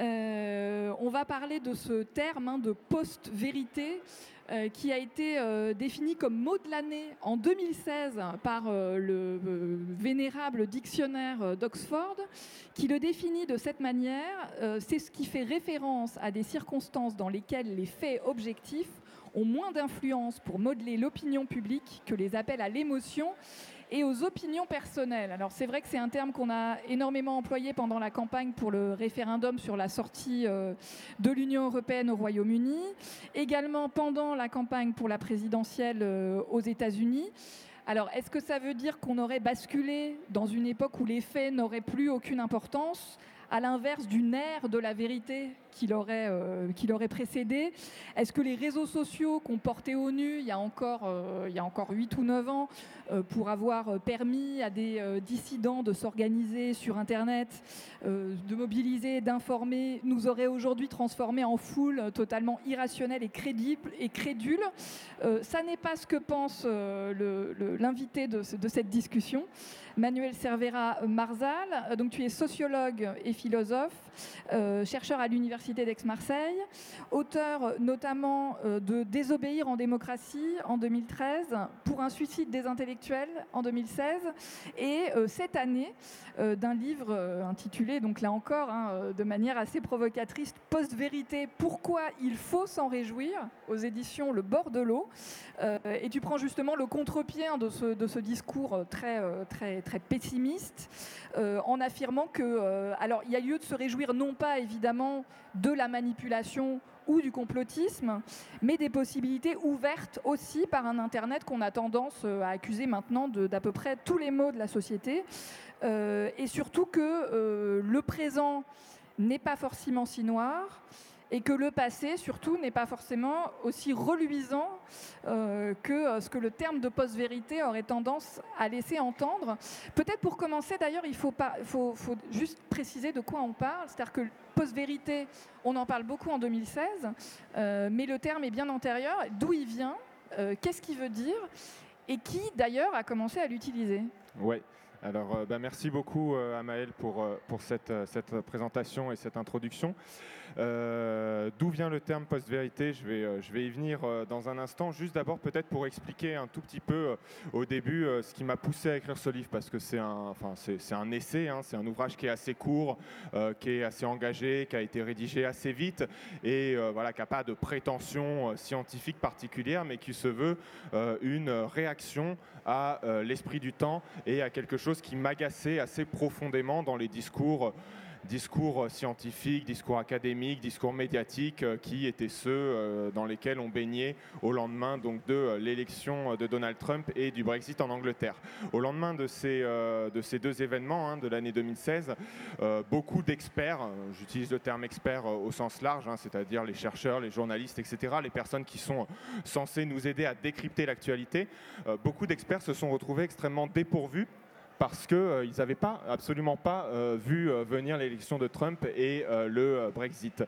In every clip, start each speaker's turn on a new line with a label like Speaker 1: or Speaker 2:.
Speaker 1: Euh, on va parler de ce terme hein, de post-vérité euh, qui a été euh, défini comme mot de l'année en 2016 par le vénérable dictionnaire d'Oxford, qui le définit de cette manière. C'est ce qui fait référence à des circonstances dans lesquelles les faits objectifs ont moins d'influence pour modeler l'opinion publique que les appels à l'émotion et aux opinions personnelles. Alors c'est vrai que c'est un terme qu'on a énormément employé pendant la campagne pour le référendum sur la sortie euh, de l'Union européenne au Royaume-Uni, également pendant la campagne pour la présidentielle euh, aux États-Unis. Alors, est-ce que ça veut dire qu'on aurait basculé dans une époque où les faits n'auraient plus aucune importance à l'inverse du nerf de la vérité? Qui l'aurait, euh, précédé Est-ce que les réseaux sociaux qu'on portait au nu il y a encore, euh, il y a encore 8 ou 9 ans euh, pour avoir permis à des dissidents de s'organiser sur Internet, de mobiliser, d'informer, nous auraient aujourd'hui transformés en foule totalement irrationnelle et crédible et crédule Ça n'est pas ce que pense l'invité de, de cette discussion. Manuel Cervera Marzal. Donc, tu es sociologue et philosophe, euh, chercheur à l'Université d'Aix-Marseille, auteur notamment euh, de Désobéir en démocratie en 2013, Pour un suicide des intellectuels en 2016, et euh, cette année d'un livre intitulé, donc là encore, hein, de manière assez provocatrice, Post-vérité, pourquoi il faut s'en réjouir, aux éditions Le bord de l'eau. et tu prends justement le contre-pied hein, de, ce, de ce discours très, très, très pessimiste, en affirmant que, alors il y a lieu de se réjouir non pas évidemment de la manipulation ou du complotisme, mais des possibilités ouvertes aussi par un Internet qu'on a tendance euh, à accuser maintenant d'à peu près tous les maux de la société, euh, et surtout que euh, le présent n'est pas forcément si noir, et que le passé, surtout, n'est pas forcément aussi reluisant euh, que euh, ce que le terme de post-vérité aurait tendance à laisser entendre. Peut-être pour commencer, d'ailleurs, il faut, juste préciser de quoi on parle. C'est-à-dire que post-vérité, on en parle beaucoup en 2016, euh, mais le terme est bien antérieur. D'où il vient Qu'est-ce qu'il veut dire Et qui, d'ailleurs, a commencé à l'utiliser
Speaker 2: Ouais. Alors, bah, merci beaucoup Amaël pour, cette, présentation et cette introduction. D'où vient le terme post-vérité? Je vais, je vais y venir dans un instant. Juste d'abord peut-être pour expliquer un tout petit peu au début ce qui m'a poussé à écrire ce livre, parce que c'est un, enfin, c'est, un essai, hein, c'est un ouvrage qui est assez court, qui est assez engagé, qui a été rédigé assez vite et voilà, qui n'a pas de prétention scientifique particulière, mais qui se veut une réaction à l'esprit du temps et à quelque chose qui m'agaçait assez profondément dans les discours discours euh, scientifiques, discours académiques, discours médiatiques, euh, qui étaient ceux euh, dans lesquels on baignait au lendemain donc, de l'élection de Donald Trump et du Brexit en Angleterre. Au lendemain de ces, de ces deux événements hein, de l'année 2016, beaucoup d'experts, j'utilise le terme expert au sens large, hein, c'est-à-dire les chercheurs, les journalistes, etc., les personnes qui sont censées nous aider à décrypter l'actualité, beaucoup d'experts se sont retrouvés extrêmement dépourvus parce qu'ils euh, n'avaient pas, absolument pas euh, vu euh, venir l'élection de Trump et le Brexit.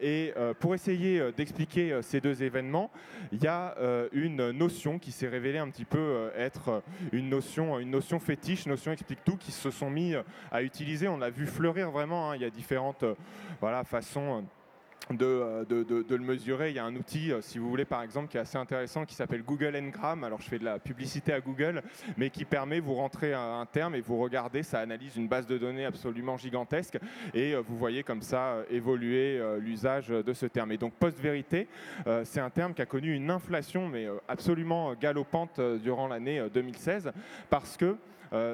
Speaker 2: et pour essayer d'expliquer ces deux événements, il y a une notion qui s'est révélée un petit peu être une notion, une notion fétiche, notion explique tout, qui se sont mis à utiliser. On l'a vu fleurir vraiment. Hein. il y a différentes voilà, façons euh, de, le mesurer. Il y a un outil, euh, si vous voulez, par exemple, qui est assez intéressant, qui s'appelle Google Ngram. Alors, je fais de la publicité à Google, mais qui permet, vous rentrez un, terme et vous regardez, ça analyse une base de données absolument gigantesque, et euh, vous voyez comme ça évoluer l'usage de ce terme. Et donc, post-vérité, c'est un terme qui a connu une inflation, mais absolument galopante durant l'année 2016, parce que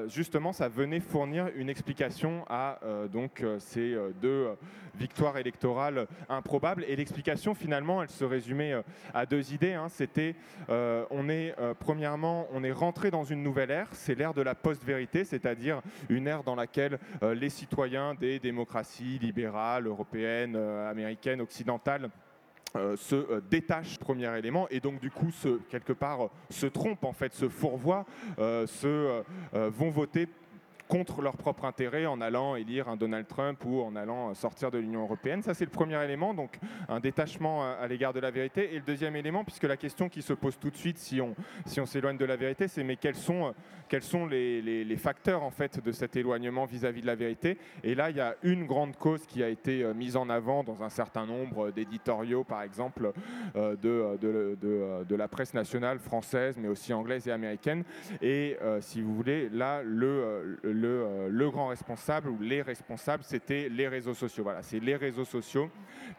Speaker 2: justement, ça venait fournir une explication à euh, euh, ces deux victoires électorales improbables. Et l'explication, finalement, elle se résumait à deux idées. Hein. C'était, on est, premièrement, on est rentré dans une nouvelle ère, c'est l'ère de la post-vérité, c'est-à-dire une ère dans laquelle les citoyens des démocraties libérales, européennes, américaines, occidentales, euh, se euh, détache premier élément et donc du coup se, quelque part se trompe en fait, se fourvoient, se, vont voter contre leur propre intérêt en allant élire un Donald Trump ou en allant sortir de l'Union européenne. Ça, c'est le premier élément, donc un détachement à, l'égard de la vérité. Et le deuxième élément, puisque la question qui se pose tout de suite si on si on s'éloigne de la vérité, c'est mais quels sont quels sont les, les, facteurs en fait de cet éloignement vis-à-vis de la vérité? Et là, il y a une grande cause qui a été mise en avant dans un certain nombre d'éditoriaux, par exemple, de, de, de, de, la presse nationale française, mais aussi anglaise et américaine. Et si vous voulez, là, le, le grand responsable ou les responsables, c'était les réseaux sociaux. Voilà, c'est les réseaux sociaux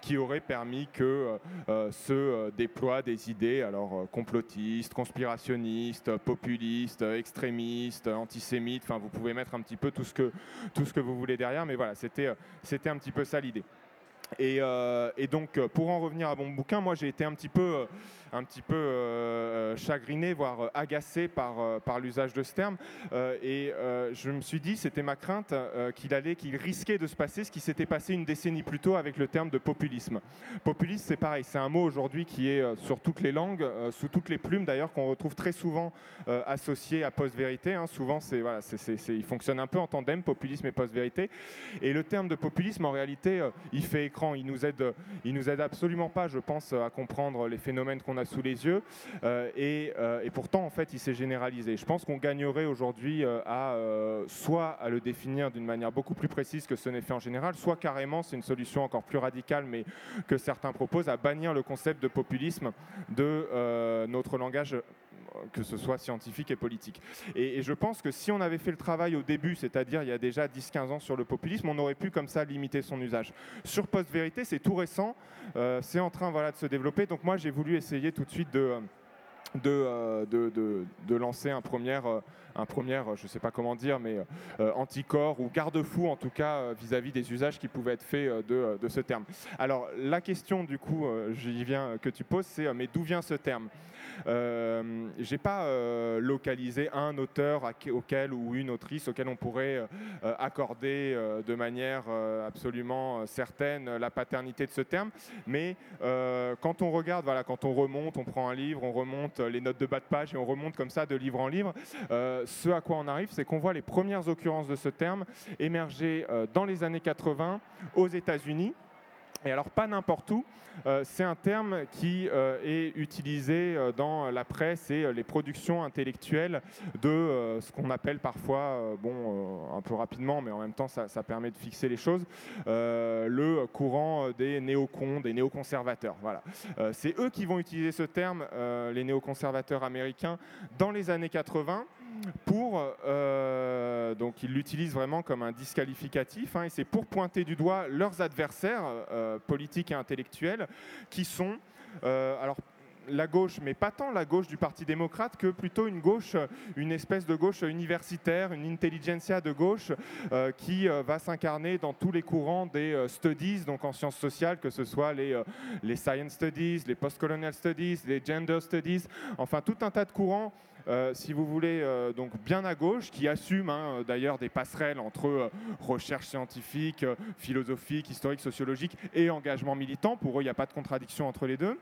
Speaker 2: qui auraient permis que euh, euh, se euh, déploient des idées, alors complotistes, conspirationnistes, populistes, extrémistes, antisémites. Enfin, vous pouvez mettre un petit peu tout ce que vous voulez derrière, mais voilà, c'était c'était un petit peu ça l'idée. Et, donc, pour en revenir à mon bouquin, moi j'ai été un petit peu un petit peu euh, chagriné, voire euh, agacé par, euh, par l'usage de ce terme. et je me suis dit, c'était ma crainte, qu'il allait, qu'il risquait de se passer ce qui s'était passé une décennie plus tôt avec le terme de populisme. Populisme, c'est pareil, c'est un mot aujourd'hui qui est sur toutes les langues, sous toutes les plumes d'ailleurs, qu'on retrouve très souvent associé à post-vérité. Hein. Souvent, c'est, voilà, c'est, il fonctionne un peu en tandem, populisme et post-vérité. Et le terme de populisme, en réalité, il fait écran, il nous aide, il nous aide absolument pas, je pense, à comprendre les phénomènes qu'on a sous les yeux. Euh, euh, et, pourtant, en fait, il s'est généralisé. Je pense qu'on gagnerait aujourd'hui euh, à soit à le définir d'une manière beaucoup plus précise que ce n'est fait en général, soit carrément, c'est une solution encore plus radicale, mais que certains proposent, à bannir le concept de populisme de notre langage que ce soit scientifique et politique. Et, je pense que si on avait fait le travail au début, c'est-à-dire il y a déjà 10-15 ans sur le populisme, on aurait pu comme ça limiter son usage. Sur post-vérité, c'est tout récent, euh, c'est en train voilà, de se développer. Donc moi, j'ai voulu essayer tout de suite de... De, euh, de, de, lancer un premier, euh, un premier je ne sais pas comment dire, mais anticorps ou garde-fou en tout cas vis-à-vis des usages qui pouvaient être faits de, ce terme. Alors la question du coup, j'y viens, que tu poses, c'est mais d'où vient ce terme? Euh, j'ai pas euh, localisé un auteur auquel ou une autrice auquel on pourrait euh, accorder de manière absolument certaine la paternité de ce terme. Mais quand on regarde, voilà, quand on remonte, on prend un livre, on remonte les notes de bas de page et on remonte comme ça de livre en livre, ce à quoi on arrive, c'est qu'on voit les premières occurrences de ce terme émerger dans les années 80 aux États-Unis. Et alors pas n'importe où, euh, c'est un terme qui euh, est utilisé euh, dans la presse et les productions intellectuelles de ce qu'on appelle parfois, bon, un peu rapidement, mais en même temps ça, ça permet de fixer les choses, le courant des néocons, des néoconservateurs. Voilà. c'est eux qui vont utiliser ce terme, les néoconservateurs américains, dans les années 80 pour euh, donc ils l'utilisent vraiment comme un disqualificatif hein, et c'est pour pointer du doigt leurs adversaires euh, politiques et intellectuels qui sont euh, alors la gauche, mais pas tant la gauche du Parti démocrate que plutôt une gauche, une espèce de gauche universitaire, une intelligentsia de gauche qui va s'incarner dans tous les courants des studies, donc en sciences sociales, que ce soit les, les science studies, les post-colonial studies, les gender studies, enfin tout un tas de courants euh, si vous voulez, euh, donc bien à gauche, qui assume hein, d'ailleurs des passerelles entre euh, recherche scientifique, philosophique, historique, sociologique et engagement militant. Pour eux, il n'y a pas de contradiction entre les deux.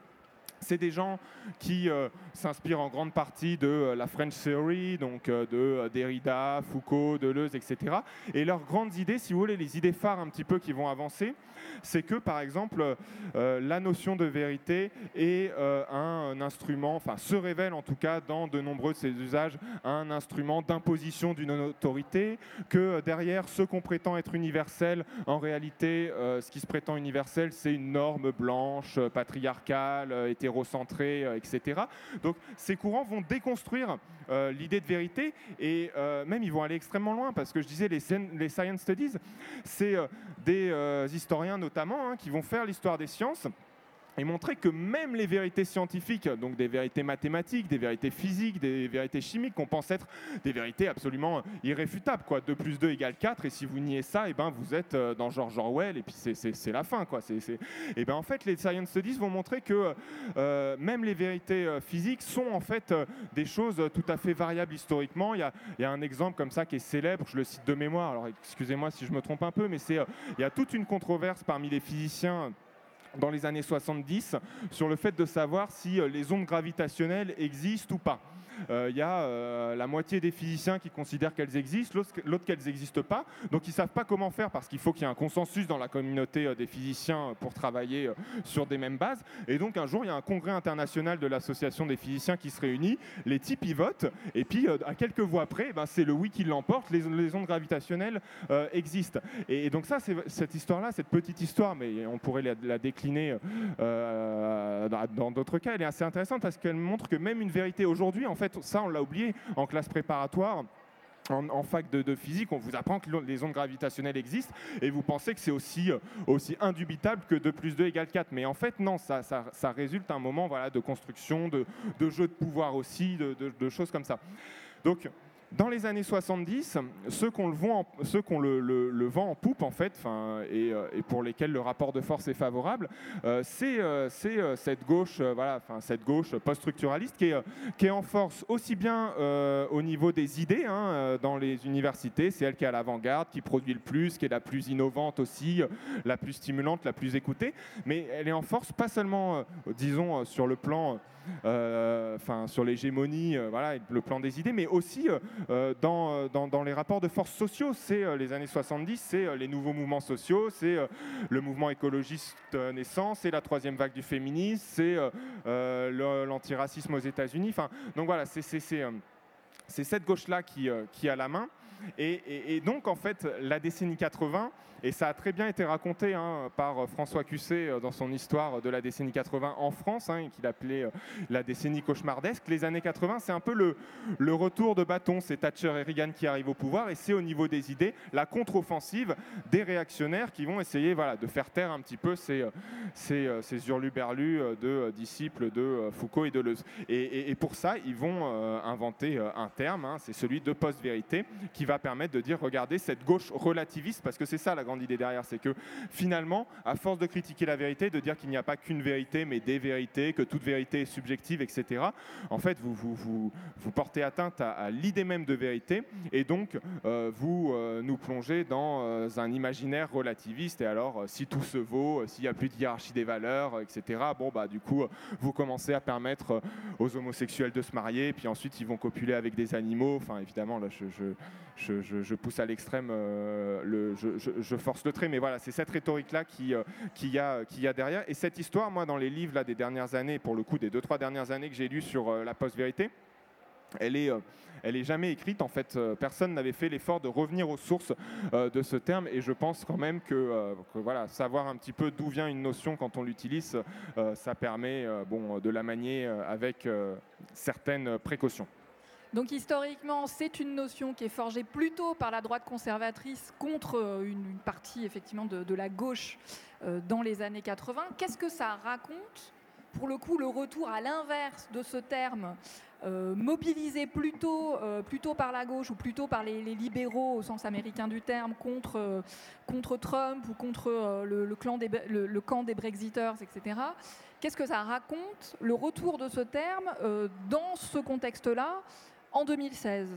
Speaker 2: C'est des gens qui s'inspirent en grande partie de la French Theory, donc de Derrida, Foucault, Deleuze, etc. Et leurs grandes idées, si vous voulez, les idées phares un petit peu qui vont avancer, c'est que, par exemple, euh, la notion de vérité est euh, un, instrument, enfin se révèle en tout cas dans de nombreux de ses usages, un instrument d'imposition d'une autorité, que derrière ce qu'on prétend être universel, en réalité, euh, ce qui se prétend universel, c'est une norme blanche, patriarcale, hétérocentrée, etc. Donc ces courants vont déconstruire l'idée de vérité et même ils vont aller extrêmement loin parce que je disais les, les science studies, c'est des historiens notamment, hein, qui vont faire l'histoire des sciences et montrer que même les vérités scientifiques, donc des vérités mathématiques, des vérités physiques, des vérités chimiques, qu'on pense être des vérités absolument irréfutables. Quoi. 2 plus 2 égale 4, et si vous niez ça, et eh ben, vous êtes euh, dans George Orwell, et puis c'est la fin. Quoi. Et ben, en fait, les Science Studies vont montrer que euh, même les vérités euh, physiques sont en fait des choses tout à fait variables historiquement. Il y, y, a, un exemple comme ça qui est célèbre, je le cite de mémoire, alors excusez-moi si je me trompe un peu, mais c'est il y a toute une controverse parmi les physiciens dans les années 70 sur le fait de savoir si euh, les ondes gravitationnelles existent ou pas. Il y a la moitié des physiciens qui considèrent qu'elles existent, l'autre qu'elles n'existent pas. Donc ils ne savent pas comment faire parce qu'il faut qu'il y ait un consensus dans la communauté des physiciens pour travailler sur des mêmes bases. Et donc un jour, il y a un congrès international de l'association des physiciens qui se réunit, les types y votent, et puis à quelques voix près, ben, c'est le oui qui l'emporte, les, les, ondes gravitationnelles existent. Et, donc ça, c'est cette histoire-là, cette petite histoire, mais on pourrait la, décliner dans d'autres cas, elle est assez intéressante parce qu'elle montre que même une vérité aujourd'hui, en fait, ça on l'a oublié en classe préparatoire. En, fac de, physique, on vous apprend que les ondes gravitationnelles existent et vous pensez que c'est aussi, euh, aussi indubitable que 2 plus 2 égale 4. Mais en fait, non, ça, ça, résulte un moment voilà, de construction, de, de jeu de pouvoir aussi, de, de choses comme ça. Donc, dans les années 70, ceux qu'on le, vend en, poupe, en fait, et, euh, et, pour lesquels le rapport de force est favorable, euh, c'est euh, cette gauche, voilà, gauche post-structuraliste qui est, en force aussi bien au niveau des idées hein, dans les universités, c'est elle qui est à l'avant-garde, qui produit le plus, qui est la plus innovante aussi, la plus stimulante, la plus écoutée, mais elle est en force pas seulement, disons, sur le plan enfin sur l'hégémonie, euh, voilà, le plan des idées, mais aussi euh, dans, dans, les rapports de force sociaux. C'est les années 70, c'est les nouveaux mouvements sociaux, c'est le mouvement écologiste naissant, c'est la troisième vague du féminisme, c'est l'antiracisme aux États-Unis. Donc voilà, c'est cette gauche-là qui, qui a la main. Et, donc, en fait, la décennie 80, et ça a très bien été raconté hein, par François Cusset euh, dans son histoire de la décennie 80 en France, hein, qu'il appelait euh, la décennie cauchemardesque. Les années 80, c'est un peu le, le retour de bâton. C'est Thatcher et Reagan qui arrivent au pouvoir, et c'est au niveau des idées la contre-offensive des réactionnaires qui vont essayer voilà, de faire taire un petit peu ces, ces, ces hurluberlus de disciples de Foucault et Deleuze. Et, et, pour ça, ils vont inventer un terme, hein, c'est celui de post-vérité, qui va permettre de dire, regardez, cette gauche relativiste, parce que c'est ça la grande idée derrière, c'est que finalement, à force de critiquer la vérité, de dire qu'il n'y a pas qu'une vérité, mais des vérités, que toute vérité est subjective, etc., en fait, vous, vous, vous, portez atteinte à, l'idée même de vérité, et donc euh, vous euh, nous plongez dans euh, un imaginaire relativiste, et alors, si tout se vaut, s'il n'y a plus de hiérarchie des valeurs, etc., bon, bah, du coup, vous commencez à permettre aux homosexuels de se marier, puis ensuite, ils vont copuler avec des animaux, enfin, évidemment, là, je, je je, pousse à l'extrême, euh, je, force le trait, mais voilà, c'est cette rhétorique-là qui, euh, qui, a, qui a derrière. Et cette histoire, moi, dans les livres là, des dernières années, pour le coup, des deux, trois dernières années que j'ai lus sur euh, la post-vérité, elle est, elle est jamais écrite. En fait, personne n'avait fait l'effort de revenir aux sources de ce terme. Et je pense quand même que, voilà, savoir un petit peu d'où vient une notion quand on l'utilise, ça permet bon, de la manier avec certaines précautions.
Speaker 1: Donc historiquement, c'est une notion qui est forgée plutôt par la droite conservatrice contre euh, une partie effectivement de, la gauche euh, dans les années 80. Qu'est-ce que ça raconte? Pour le coup, le retour à l'inverse de ce terme, euh, mobilisé plutôt, plutôt par la gauche ou plutôt par les, libéraux au sens américain du terme contre, contre Trump ou contre le, clan des, le, camp des Brexiters, etc. Qu'est-ce que ça raconte, le retour de ce terme, dans ce contexte-là en 2016.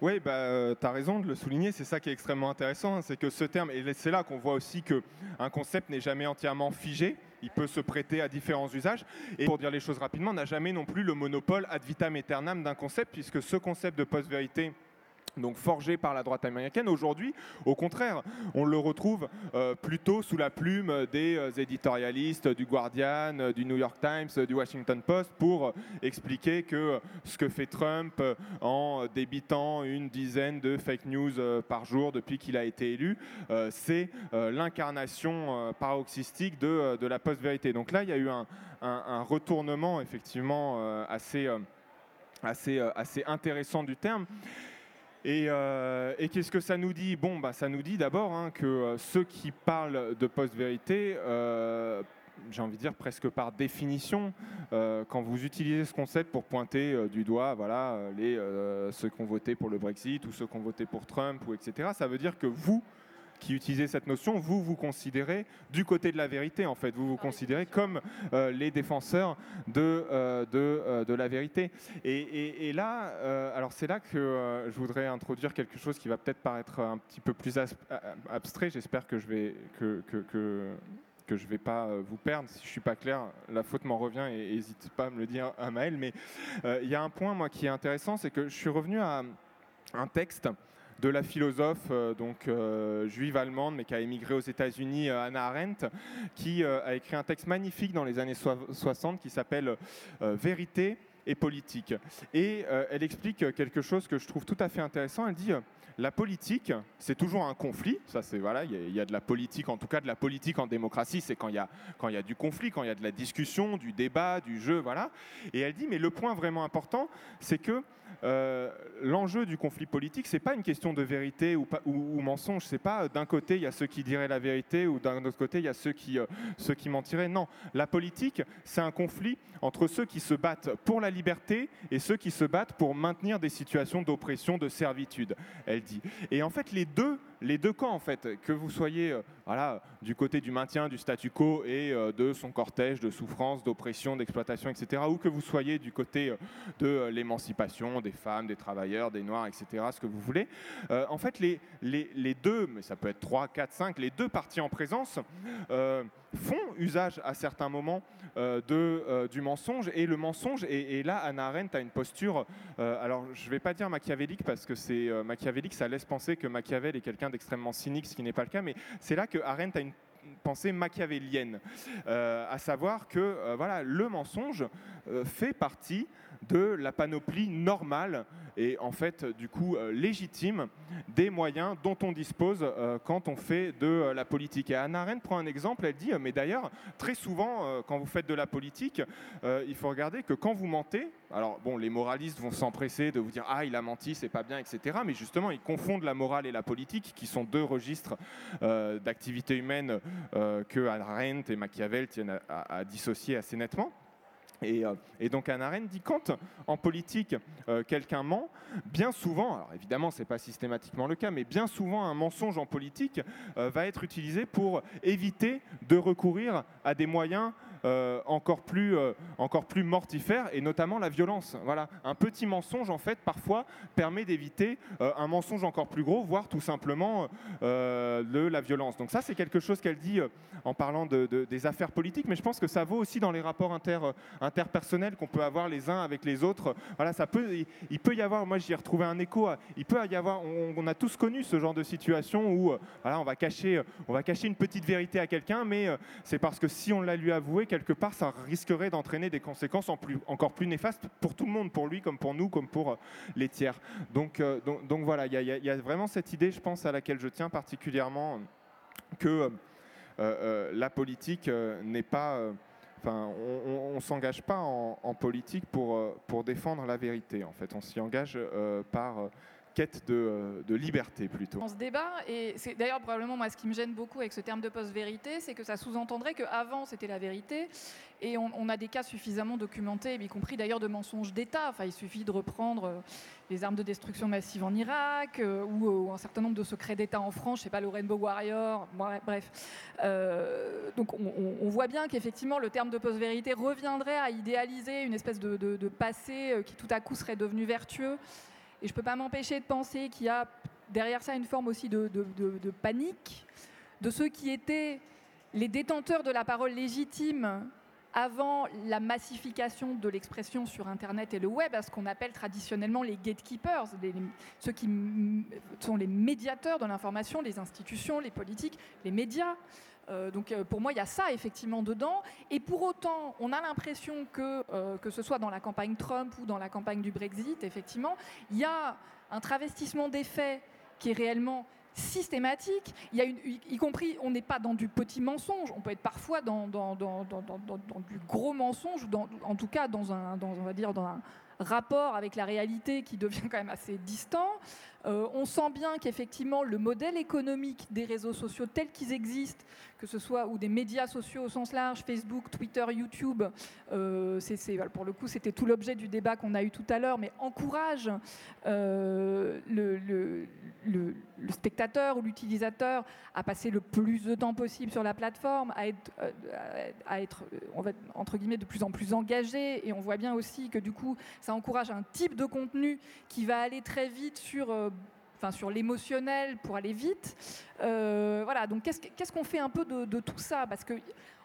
Speaker 2: Oui, bah, euh, tu as raison de le souligner, c'est ça qui est extrêmement intéressant, hein, c'est que ce terme, et c'est là qu'on voit aussi qu'un concept n'est jamais entièrement figé, il peut se prêter à différents usages, et pour dire les choses rapidement, n'a jamais non plus le monopole ad vitam aeternam d'un concept, puisque ce concept de post-vérité donc forgé par la droite américaine. Aujourd'hui, au contraire, on le retrouve euh, plutôt sous la plume des euh, éditorialistes du Guardian, euh, du New York Times, du Washington Post pour expliquer que ce que fait Trump en débitant une dizaine de fake news par jour depuis qu'il a été élu, c'est l'incarnation paroxystique de, de la post-vérité. Donc là, il y a eu un, un retournement effectivement assez, assez, assez intéressant du terme. Euh, et, qu'est-ce que ça nous dit? Bon, bah, ça nous dit d'abord hein, que euh, ceux qui parlent de post-vérité, euh, j'ai envie de dire presque par définition, quand vous utilisez ce concept pour pointer du doigt voilà, les, ceux qui ont voté pour le Brexit ou ceux qui ont voté pour Trump, ou etc., ça veut dire que vous, qui utilisez cette notion, vous vous considérez du côté de la vérité, en fait. Vous vous considérez comme euh, les défenseurs de, euh, de, euh, de, la vérité. Et, et, là, alors c'est là que je voudrais introduire quelque chose qui va peut-être paraître un petit peu plus abstrait. J'espère que je vais que, que, que que je ne vais pas vous perdre. Si je ne suis pas clair, la faute m'en revient et n'hésite pas à me le dire à Maël. Mais il y a un point moi, qui est intéressant, c'est que je suis revenu à un texte de la philosophe donc juive allemande mais qui a émigré aux États-Unis, Anna Arendt, qui a écrit un texte magnifique dans les années 60 qui s'appelle Vérité et politique. Et elle explique quelque chose que je trouve tout à fait intéressant. Elle dit la politique, c'est toujours un conflit. Ça, c'est voilà, il y, a de la politique, en tout cas de la politique en démocratie, c'est quand il y a quand il y a du conflit, quand il y a de la discussion, du débat, du jeu, voilà. Et elle dit, mais le point vraiment important, c'est que euh, l'enjeu du conflit politique, c'est pas une question de vérité ou, ou, mensonge. C'est pas euh, d'un côté il y a ceux qui diraient la vérité ou d'un autre côté il y a ceux qui, euh, ceux qui mentiraient. Non, la politique, c'est un conflit entre ceux qui se battent pour la liberté et ceux qui se battent pour maintenir des situations d'oppression, de servitude. Elle dit. Et en fait, les deux les deux camps, en fait, que vous soyez euh, voilà, du côté du maintien du statu quo et euh, de son cortège de souffrance, d'oppression, d'exploitation, etc., ou que vous soyez du côté euh, de l'émancipation des femmes, des travailleurs, des noirs, etc., ce que vous voulez, en fait, les, les, les, deux, mais ça peut être trois, quatre, cinq, les deux parties en présence font usage à certains moments de, du mensonge, et le mensonge, et, là, Anna Arendt a une posture, alors je ne vais pas dire machiavélique, parce que c'est machiavélique, ça laisse penser que Machiavel est quelqu'un extrêmement cynique, ce qui n'est pas le cas, mais c'est là que Arendt a une pensée machiavélienne, euh, à savoir que euh, voilà, le mensonge euh, fait partie de la panoplie normale et en fait du coup euh, légitime des moyens dont on dispose euh, quand on fait de euh, la politique. Et Anna Arendt prend un exemple, elle dit, mais d'ailleurs très souvent quand vous faites de la politique, il faut regarder que quand vous mentez, alors bon, les moralistes vont s'empresser de vous dire ah il a menti, c'est pas bien, etc. Mais justement, ils confondent la morale et la politique, qui sont deux registres d'activité humaine que Arendt et Machiavel tiennent à dissocier assez nettement. Euh, et, donc Anna Arendt dit quand en politique euh, quelqu'un ment, bien souvent, alors évidemment ce n'est pas systématiquement le cas, mais bien souvent un mensonge en politique euh, va être utilisé pour éviter de recourir à des moyens encore, plus, euh, encore plus mortifère, et notamment la violence. Voilà. Un petit mensonge, en fait, parfois permet d'éviter euh, un mensonge encore plus gros, voire tout simplement de la violence. Donc ça, c'est quelque chose qu'elle dit en parlant de, des affaires politiques, mais je pense que ça vaut aussi dans les rapports inter, interpersonnels qu'on peut avoir les uns avec les autres. Voilà, ça peut, il, peut y avoir, moi j'y ai retrouvé un écho, il peut y avoir, on, a tous connu ce genre de situation où voilà, on, va cacher, on va cacher une petite vérité à quelqu'un, mais c'est parce que si on l'a lui avoué, quelque part, ça risquerait d'entraîner des conséquences encore plus néfastes pour tout le monde, pour lui comme pour nous, comme pour euh, les tiers. Donc, euh, voilà, il y, a vraiment cette idée, je pense, à laquelle je tiens particulièrement, que euh, la politique n'est pas... Enfin, on ne s'engage pas en, politique pour défendre la vérité, en fait. On s'y engage par quête de, de, liberté plutôt.
Speaker 1: On se débat, et c'est d'ailleurs probablement moi ce qui me gêne beaucoup avec ce terme de post-vérité, c'est que ça sous-entendrait qu'avant c'était la vérité, et on, a des cas suffisamment documentés, y compris d'ailleurs de mensonges d'État. Enfin, il suffit de reprendre euh, les armes de destruction massive en Irak, euh, ou, un certain nombre de secrets d'État en France, je sais pas, le Rainbow Warrior, bref. Euh, donc on, voit bien qu'effectivement le terme de post-vérité reviendrait à idéaliser une espèce de, de passé qui tout à coup serait devenu vertueux. Et je ne peux pas m'empêcher de penser qu'il y a derrière ça une forme aussi de, panique de ceux qui étaient les détenteurs de la parole légitime avant la massification de l'expression sur Internet et le web, à ce qu'on appelle traditionnellement les gatekeepers, ceux qui sont les médiateurs de l'information, les institutions, les politiques, les médias. Euh, donc euh, pour moi, il y a ça effectivement dedans. Et pour autant, on a l'impression que, euh, que ce soit dans la campagne Trump ou dans la campagne du Brexit, effectivement, il y a un travestissement des faits qui est réellement systématique. Il y a y, compris, on n'est pas dans du petit mensonge, on peut être parfois dans, dans, dans, dans du gros mensonge, en tout cas dans un, on va dire, dans un rapport avec la réalité qui devient quand même assez distant. Euh, on sent bien qu'effectivement le modèle économique des réseaux sociaux tels qu'ils existent, que ce soit ou des médias sociaux au sens large, Facebook, Twitter, YouTube, euh, pour le coup c'était tout l'objet du débat qu'on a eu tout à l'heure, mais encourage euh, le, spectateur ou l'utilisateur à passer le plus de temps possible sur la plateforme, à être, à être on va, entre guillemets de plus en plus engagé, et on voit bien aussi que du coup ça encourage un type de contenu qui va aller très vite sur enfin sur l'émotionnel pour aller vite. voilà, donc qu'est-ce qu'on fait un peu de, tout ça? Parce que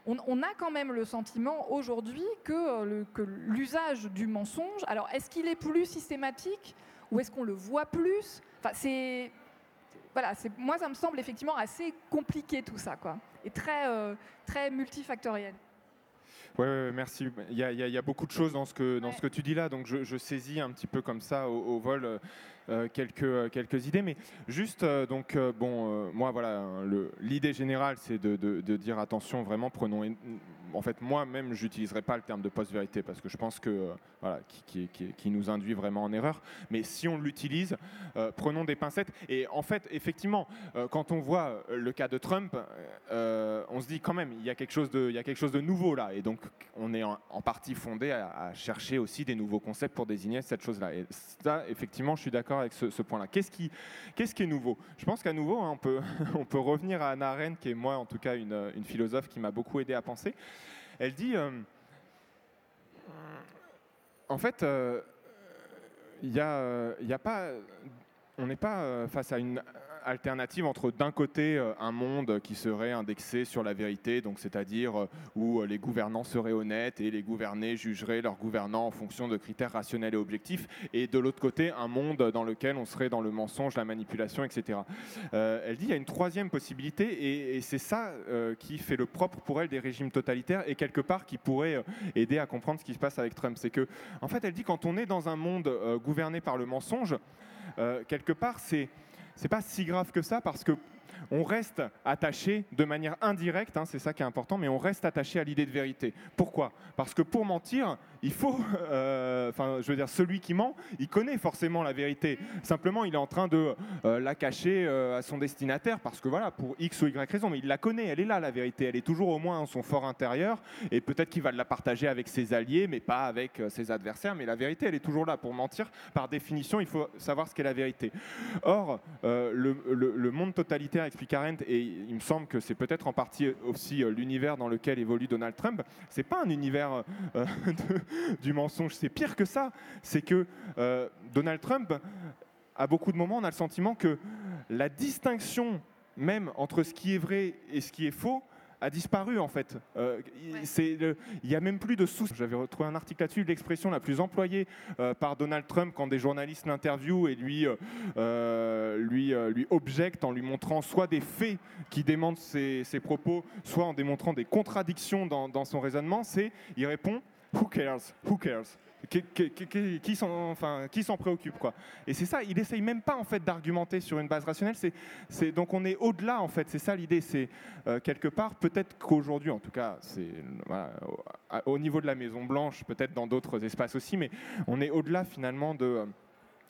Speaker 1: on, a quand même le sentiment aujourd'hui que, que l'usage du mensonge, alors est-ce qu'il est plus systématique ou est-ce qu'on le voit plus? Enfin, c'est voilà, moi ça me semble effectivement assez compliqué tout ça, quoi, et très très multifactoriel.
Speaker 2: Oui, merci. Il y, a, beaucoup de choses dans ce que, dans ce que tu dis là, donc je, saisis un petit peu comme ça au, vol euh, quelques, quelques idées. Mais juste, euh, donc, euh, bon, moi, voilà, l'idée générale, c'est de, de, dire attention, vraiment, prenons en fait, moi-même, j'utiliserai pas le terme de post-vérité parce que je pense que euh, voilà, qui, nous induit vraiment en erreur. Mais si on l'utilise, euh, prenons des pincettes. Et en fait, effectivement, euh, quand on voit le cas de Trump, on se dit quand même, il y a quelque chose de, il y a quelque chose de nouveau là. Et donc, on est en, partie fondé à, chercher aussi des nouveaux concepts pour désigner cette chose-là. Et ça, effectivement, je suis d'accord avec ce, point-là. Qu'est-ce qui, qu'est-ce qui est nouveau? Je pense qu'à nouveau, hein, on peut, on peut revenir à Anna Arendt, qui est moi, en tout cas, une philosophe qui m'a beaucoup aidé à penser. Elle dit, euh, en fait, euh, il n'y a, euh, a, pas, on n'est pas face à une alternative entre d'un côté euh, un monde qui serait indexé sur la vérité, donc c'est-à-dire euh, où euh, les gouvernants seraient honnêtes et les gouvernés jugeraient leurs gouvernants en fonction de critères rationnels et objectifs, et de l'autre côté un monde dans lequel on serait dans le mensonge, la manipulation, etc. elle dit il y a une troisième possibilité et, c'est ça qui fait le propre pour elle des régimes totalitaires et quelque part qui pourrait aider à comprendre ce qui se passe avec Trump. C'est que en fait elle dit quand on est dans un monde gouverné par le mensonge, quelque part c'est c'est pas si grave que ça parce que on reste attaché de manière indirecte, hein, c'est ça qui est important, mais on reste attaché à l'idée de vérité. Pourquoi? Parce que pour mentir, il faut, euh, enfin, je veux dire, celui qui ment, il connaît forcément la vérité. Simplement, il est en train de euh, la cacher euh, à son destinataire parce que voilà, pour X ou Y raison, mais il la connaît, elle est là la vérité, elle est toujours au moins en son fort intérieur et peut-être qu'il va la partager avec ses alliés, mais pas avec ses adversaires. Mais la vérité, elle est toujours là. Pour mentir, par définition, il faut savoir ce qu'est la vérité. Or, le, le, monde totalitaire, et il me semble que c'est peut-être en partie aussi l'univers dans lequel évolue Donald Trump. C'est pas un univers de, du mensonge. C'est pire que ça. C'est que euh, Donald Trump, à beaucoup de moments, on a le sentiment que la distinction même entre ce qui est vrai et ce qui est faux a disparu en fait. Euh, il n'y a même plus de sous. J'avais retrouvé un article là-dessus, l'expression la plus employée euh, par Donald Trump quand des journalistes l'interviewent et lui, lui, lui objectent en lui montrant soit des faits qui démentent ses, propos, soit en démontrant des contradictions dans, dans son raisonnement, c'est, il répond, who cares, who cares qui, qui, s'en préoccupe quoi Et c'est ça, il essaye même pas en fait d'argumenter sur une base rationnelle. C'est, donc on est au-delà en fait. C'est ça l'idée. C'est euh, quelque part peut-être qu'aujourd'hui, en tout cas, c'est au, au, niveau de la Maison Blanche, peut-être dans d'autres espaces aussi, mais on est au-delà finalement de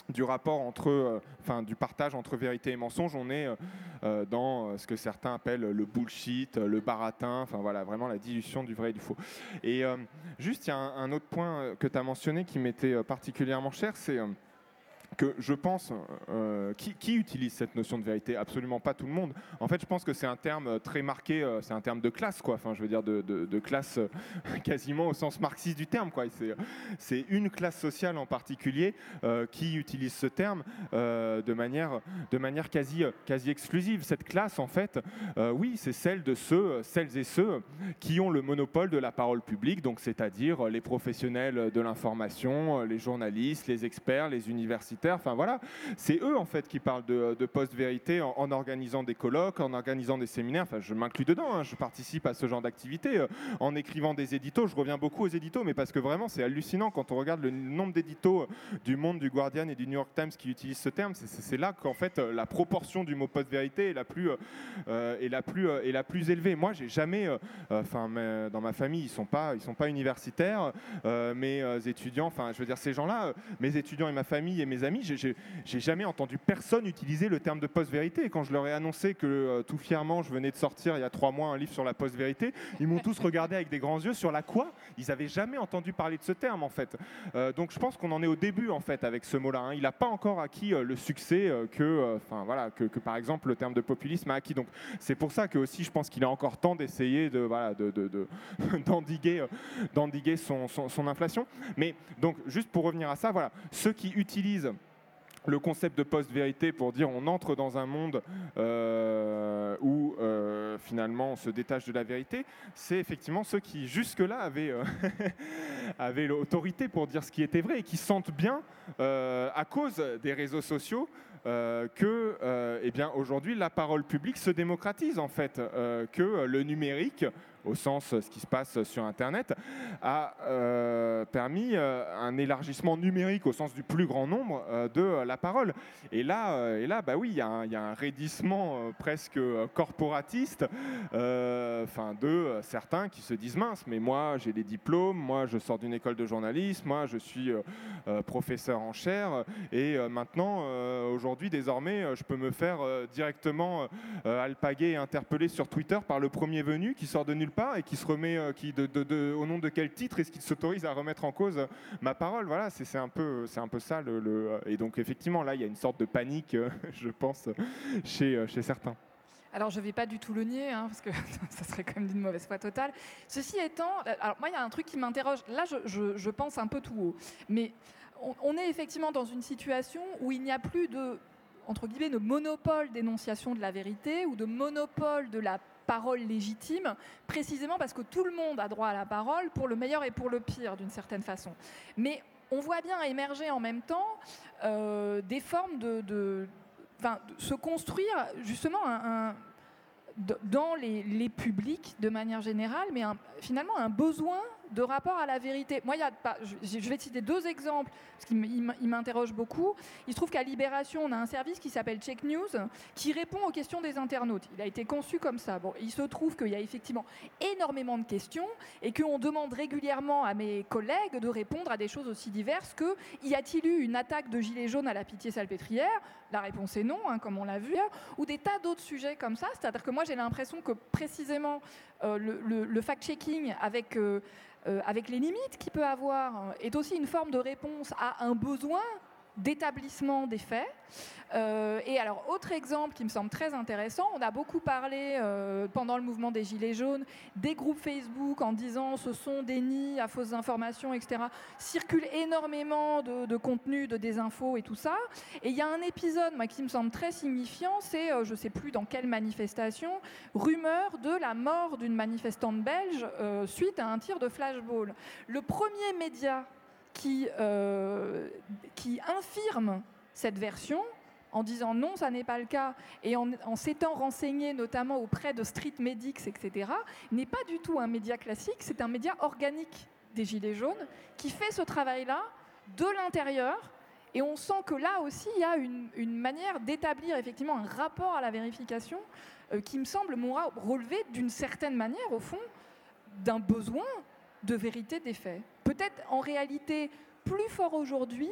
Speaker 2: du rapport entre, euh, enfin, du partage entre vérité et mensonge, on est euh, euh, dans ce que certains appellent le bullshit, le baratin, enfin voilà, vraiment la dilution du vrai et du faux. Et juste, il y a un, autre point que tu as mentionné qui m'était particulièrement cher, c'est que je pense, euh, qui, utilise cette notion de vérité? Absolument pas tout le monde. En fait, je pense que c'est un terme très marqué, euh, c'est un terme de classe, quoi. Enfin, je veux dire de, classe euh, quasiment au sens marxiste du terme, quoi. C'est une classe sociale en particulier qui utilise ce terme de manière, de manière quasi, quasi exclusive. Cette classe, en fait, oui, c'est celle de ceux, celles et ceux qui ont le monopole de la parole publique, donc c'est-à-dire les professionnels de l'information, les journalistes, les experts, les universitaires Enfin voilà, c'est eux en fait qui parlent de, post-vérité en, organisant des colloques, en organisant des séminaires. Enfin, je m'inclus dedans, hein. je participe à ce genre d'activité euh, en écrivant des éditos. Je reviens beaucoup aux éditos, mais parce que vraiment c'est hallucinant quand on regarde le nombre d'éditos euh, du Monde, du Guardian et du New York Times qui utilisent ce terme. C'est là qu'en fait euh, la proportion du mot post-vérité est la plus est la plus est la plus élevée. Moi, j'ai jamais, enfin dans ma famille, ils sont pas ils sont pas universitaires, mes étudiants, enfin je veux dire ces gens-là, mes étudiants et ma famille et mes amis j'ai jamais entendu personne utiliser le terme de post-vérité. Quand je leur ai annoncé que euh, tout fièrement, je venais de sortir il y a trois mois un livre sur la post-vérité, ils m'ont tous regardé avec des grands yeux sur la quoi Ils n'avaient jamais entendu parler de ce terme en fait. Euh, donc je pense qu'on en est au début en fait avec ce mot-là. Hein. Il n'a pas encore acquis euh, le succès que, enfin voilà, que, par exemple le terme de populisme a acquis. Donc c'est pour ça que aussi je pense qu'il a encore temps d'essayer de voilà d'endiguer son, son inflation. Mais donc juste pour revenir à ça, voilà, ceux qui utilisent le concept de post-vérité pour dire on entre dans un monde euh, où euh, finalement on se détache de la vérité, c'est effectivement ceux qui jusque-là avaient, euh, l'autorité pour dire ce qui était vrai et qui sentent bien à cause des réseaux sociaux que eh aujourd'hui la parole publique se démocratise en fait, que le numérique au sens ce qui se passe sur Internet, a euh, permis euh, un élargissement numérique au sens du plus grand nombre euh, de la parole. Et là, et là bah oui, il y, a un raidissement presque corporatiste enfin, de certains qui se disent mince, mais moi j'ai des diplômes, moi je sors d'une école de journalisme, moi je suis professeur en chaire, et maintenant, aujourd'hui, désormais, je peux me faire directement alpaguer et interpeller sur Twitter par le premier venu qui sort de nulle part et qui se remet, euh, au nom de quel titre est-ce qu'il s'autorise à remettre en cause ma parole? Voilà, c'est un, peu, un peu ça. Le, et donc effectivement, là, il y a une sorte de panique, euh, je pense, chez, euh, certains.
Speaker 1: Alors, je ne vais pas du tout le nier, hein, parce que ça serait quand même d'une mauvaise foi totale. Ceci étant, alors moi, il y a un truc qui m'interroge. Là, je, je, pense un peu tout haut. Mais on, on est effectivement dans une situation où il n'y a plus de, entre guillemets, de monopole d'énonciation de la vérité ou de monopole de la parole légitime, précisément parce que tout le monde a droit à la parole, pour le meilleur et pour le pire, d'une certaine façon. Mais on voit bien émerger en même temps euh, des formes de, se construire justement dans les, publics de manière générale, mais finalement un besoin de rapport à la vérité. Moi, y a je, vais citer deux exemples, parce qu'ils m'interrogent beaucoup. Il se trouve qu'à Libération, on a un service qui s'appelle Check News, qui répond aux questions des internautes. Il a été conçu comme ça. Bon, il se trouve qu'il y a effectivement énormément de questions, et qu'on demande régulièrement à mes collègues de répondre à des choses aussi diverses que y a-t-il eu une attaque de gilets jaunes à la pitié salpêtrière La réponse est non, hein, comme on l'a vu, ou des tas d'autres sujets comme ça. C'est-à-dire que moi, j'ai l'impression que précisément euh, le, fact-checking avec... Euh, euh, avec les limites qu'il peut avoir, est aussi une forme de réponse à un besoin d'établissement des faits. Euh, et alors, autre exemple qui me semble très intéressant, on a beaucoup parlé euh, pendant le mouvement des Gilets jaunes des groupes Facebook en disant ce sont des nids à fausses informations, etc. Circule énormément de, contenu, de désinfos et tout ça. Et il y a un épisode moi, qui me semble très signifiant, c'est, euh, je ne sais plus dans quelle manifestation, rumeur de la mort d'une manifestante belge suite à un tir de flashball. Le premier média qui, qui infirme cette version, en disant non, ça n'est pas le cas, et en, s'étant renseigné notamment auprès de Street Medics, etc., n'est pas du tout un média classique, c'est un média organique des Gilets jaunes qui fait ce travail-là de l'intérieur. Et on sent que là aussi, il y a une, manière d'établir effectivement un rapport à la vérification euh, qui me semble relever d'une certaine manière, au fond, d'un besoin de vérité des faits. Peut-être en réalité plus fort aujourd'hui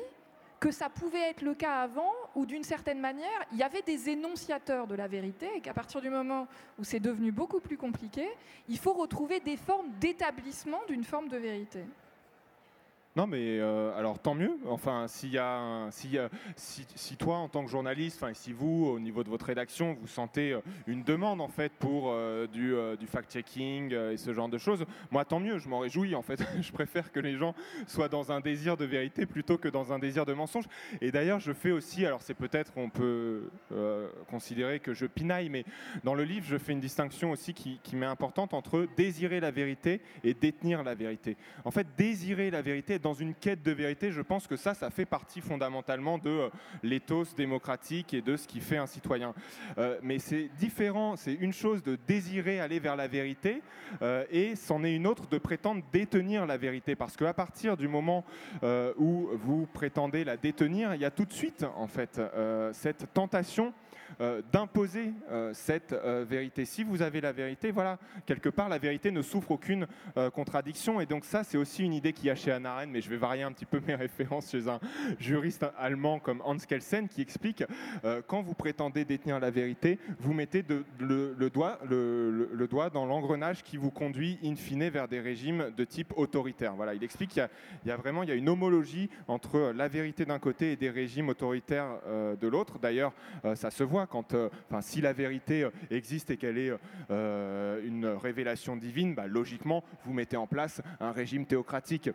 Speaker 1: que ça pouvait être le cas avant, où d'une certaine manière, il y avait des énonciateurs de la vérité, et qu'à partir du moment où c'est devenu beaucoup plus compliqué, il faut retrouver des formes d'établissement d'une forme de vérité.
Speaker 2: Non, mais euh, alors tant mieux. Enfin, s'il y a, si, si, toi, en tant que journaliste, enfin, si vous, au niveau de votre rédaction, vous sentez euh, une demande en fait pour euh, du, du fact-checking et ce genre de choses, moi, tant mieux. Je m'en réjouis. En fait, je préfère que les gens soient dans un désir de vérité plutôt que dans un désir de mensonge. Et d'ailleurs, je fais aussi, alors c'est peut-être, on peut considérer que je pinaille, mais dans le livre, je fais une distinction aussi qui, qui m'est importante entre désirer la vérité et détenir la vérité. En fait, désirer la vérité dans une quête de vérité, je pense que ça, ça fait partie fondamentalement de euh, l'éthos démocratique et de ce qui fait un citoyen. Euh, mais c'est différent, c'est une chose de désirer aller vers la vérité euh, et c'en est une autre de prétendre détenir la vérité. Parce qu'à partir du moment où vous prétendez la détenir, il y a tout de suite, en fait, cette tentation euh, d'imposer euh, cette euh, vérité. Si vous avez la vérité, voilà, quelque part, la vérité ne souffre aucune contradiction. Et donc ça, c'est aussi une idée qui y a chez Anna Arendt, mais je vais varier un petit peu mes références chez un juriste allemand comme Hans Kelsen, qui explique quand vous prétendez détenir la vérité, vous mettez le, doigt, le, doigt dans l'engrenage qui vous conduit in fine vers des régimes de type autoritaire. Voilà, il explique qu'il y, a vraiment il y a une homologie entre la vérité d'un côté et des régimes autoritaires de l'autre. D'ailleurs, ça se voit quand, euh, si la vérité euh, existe et qu'elle est euh, une révélation divine, bah, logiquement, vous mettez en place un régime théocratique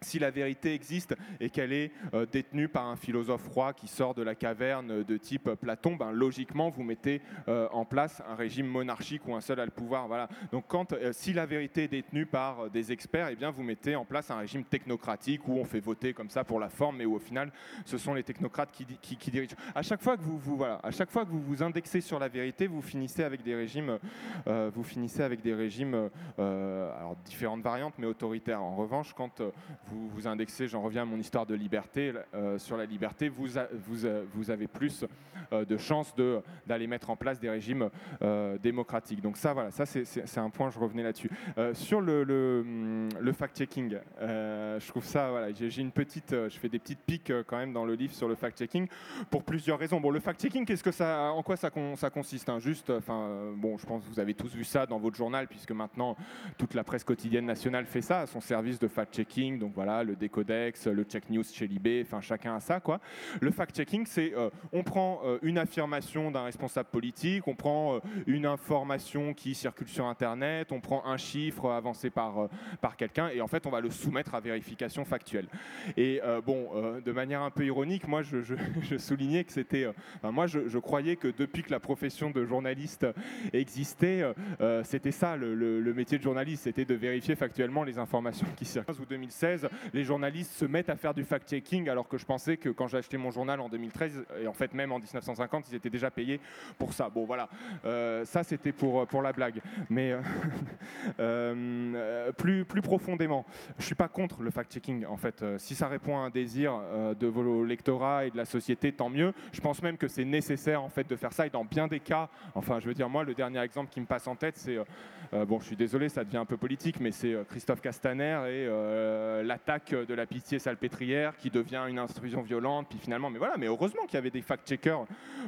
Speaker 2: si la vérité existe et qu'elle est euh, détenue par un philosophe roi qui sort de la caverne de type Platon, ben, logiquement, vous mettez euh, en place un régime monarchique où un seul a le pouvoir. Voilà. Donc, quand, euh, si la vérité est détenue par des experts, eh bien, vous mettez en place un régime technocratique où on fait voter comme ça pour la forme, mais où au final, ce sont les technocrates qui, dirigent. À chaque fois que vous, vous, voilà, à chaque fois que vous vous indexez sur la vérité, vous finissez avec des régimes, vous finissez avec des régimes, alors différentes variantes, mais autoritaires. En revanche, quand vous vous indexez, j'en reviens à mon histoire de liberté, euh, sur la liberté, vous, vous, vous avez plus euh, de chances d'aller mettre en place des régimes euh, démocratiques. Donc ça, voilà, ça c'est un point, je revenais là-dessus. sur le, le, fact-checking, je trouve ça, voilà, j'ai une petite, je fais des petites piques quand même dans le livre sur le fact-checking pour plusieurs raisons. Bon, le fact-checking, qu'est-ce que ça, en quoi ça, ça consiste hein? Juste, enfin, bon, je pense que vous avez tous vu ça dans votre journal, puisque maintenant toute la presse quotidienne nationale fait ça, à son service de fact-checking. Donc voilà, le Décodex, le Check News chez Libé, enfin chacun a ça quoi. Le fact-checking, c'est euh, on prend euh, une affirmation d'un responsable politique, on prend euh, une information qui circule sur Internet, on prend un chiffre avancé par, par quelqu'un et en fait on va le soumettre à vérification factuelle. Et bon, de manière un peu ironique, moi je, soulignais que c'était, moi je, croyais que depuis que la profession de journaliste existait, c'était ça le, le, métier de journaliste, c'était de vérifier factuellement les informations qui circulent. Ou 2016, les journalistes se mettent à faire du fact-checking alors que je pensais que quand j'ai acheté mon journal en 2013, et en fait même en 1950, ils étaient déjà payés pour ça. Bon voilà, euh, ça c'était pour, pour la blague. Mais euh, euh, plus, plus profondément, je suis pas contre le fact-checking en fait. si ça répond à un désir de vos lectorats et de la société, tant mieux. Je pense même que c'est nécessaire en fait de faire ça et dans bien des cas, enfin je veux dire moi le dernier exemple qui me passe en tête c'est, bon je suis désolé ça devient un peu politique, mais c'est Christophe Castaner et l'attaque de la pitié salpêtrière qui devient une intrusion violente, puis finalement, mais voilà, mais heureusement qu'il y avait des fact-checkers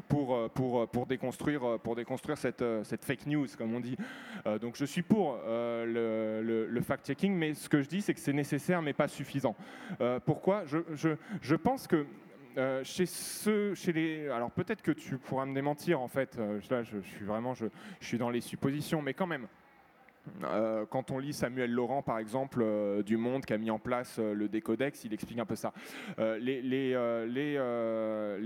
Speaker 2: pour, euh, pour, euh, pour déconstruire, euh, pour déconstruire cette, cette fake news, comme on dit. donc je suis pour le, le, fact-checking, mais ce que je dis, c'est que c'est nécessaire, mais pas suffisant. pourquoi? Je, je, je, pense que chez ceux, chez les, alors peut-être que tu pourras me démentir en fait. là, je, je, suis vraiment, je, je, suis dans les suppositions, mais quand même. Euh, quand on lit Samuel Laurent, par exemple, euh, du Monde, qui a mis en place euh, le décodex, il explique un peu ça. les,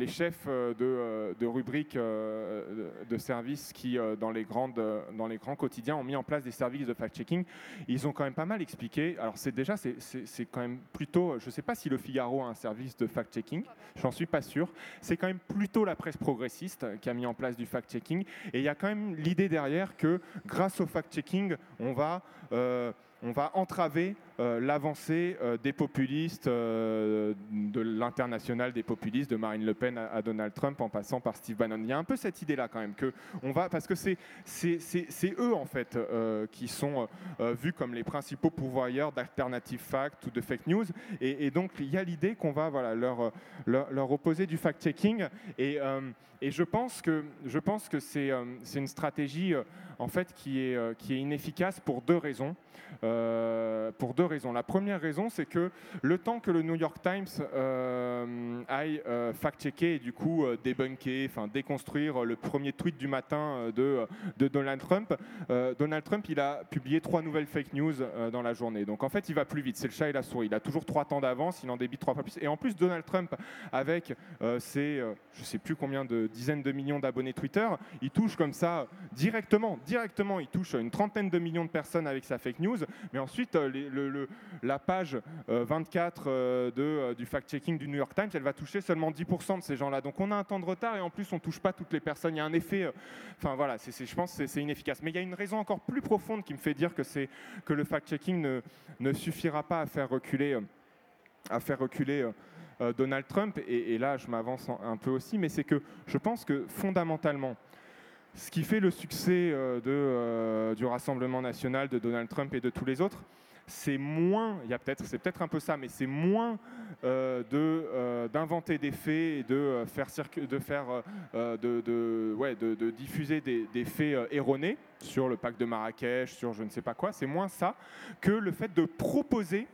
Speaker 2: chefs de, de rubriques de services qui, dans, les grandes, dans les grands quotidiens, ont mis en place des services de fact-checking, ils ont quand même pas mal expliqué. Alors, c'est déjà, c'est quand même plutôt, je ne sais pas si le Figaro a un service de fact-checking, j'en suis pas sûr. C'est quand même plutôt la presse progressiste qui a mis en place du fact-checking. Et il y a quand même l'idée derrière que, grâce au fact-checking, on va, euh, on va entraver l'avancée euh, des populistes, de l'international des populistes, de Marine Le Pen à, Donald Trump en passant par Steve Bannon. Il y a un peu cette idée-là quand même, que on va, parce que c'est, c'est, eux en fait qui sont vus comme les principaux pourvoyeurs d'alternative fact ou de fake news. Et, donc il y a l'idée qu'on va voilà, leur, leur, opposer du fact-checking. Et, et je pense que, je pense que c'est, une stratégie en fait, qui est, euh, qui est inefficace pour deux raisons. Euh, pour raisons. La première raison, c'est que le temps que le New York Times euh, aille fact-checker et du coup débunker, enfin déconstruire le premier tweet du matin de, Donald Trump, Donald Trump, il a publié trois nouvelles fake news dans la journée. Donc en fait, il va plus vite. C'est le chat et la souris. Il a toujours trois temps d'avance. Il en débite trois fois plus. Et en plus, Donald Trump, avec ses, je sais plus combien de dizaines de millions d'abonnés Twitter, il touche comme ça directement directement, il touche une trentaine de millions de personnes avec sa fake news, mais ensuite, euh, le, la page 24 euh, euh, de, du fact-checking du New York Times, elle va toucher seulement 10% de ces gens-là. Donc on a un temps de retard et en plus, on ne touche pas toutes les personnes. Il y a un effet, enfin voilà, je pense que c'est inefficace. Mais il y a une raison encore plus profonde qui me fait dire que, le fact-checking ne, suffira pas à faire reculer, Donald Trump. Et, là, je m'avance un peu aussi, mais c'est que je pense que fondamentalement, ce qui fait le succès euh, euh, du Rassemblement national, de Donald Trump et de tous les autres, c'est moins, il y a peut-être, c'est peut-être un peu ça, mais c'est moins euh, de d'inventer des faits et de faire de faire de, diffuser des, faits erronés sur le pacte de Marrakech, sur je ne sais pas quoi. C'est moins ça que le fait de proposer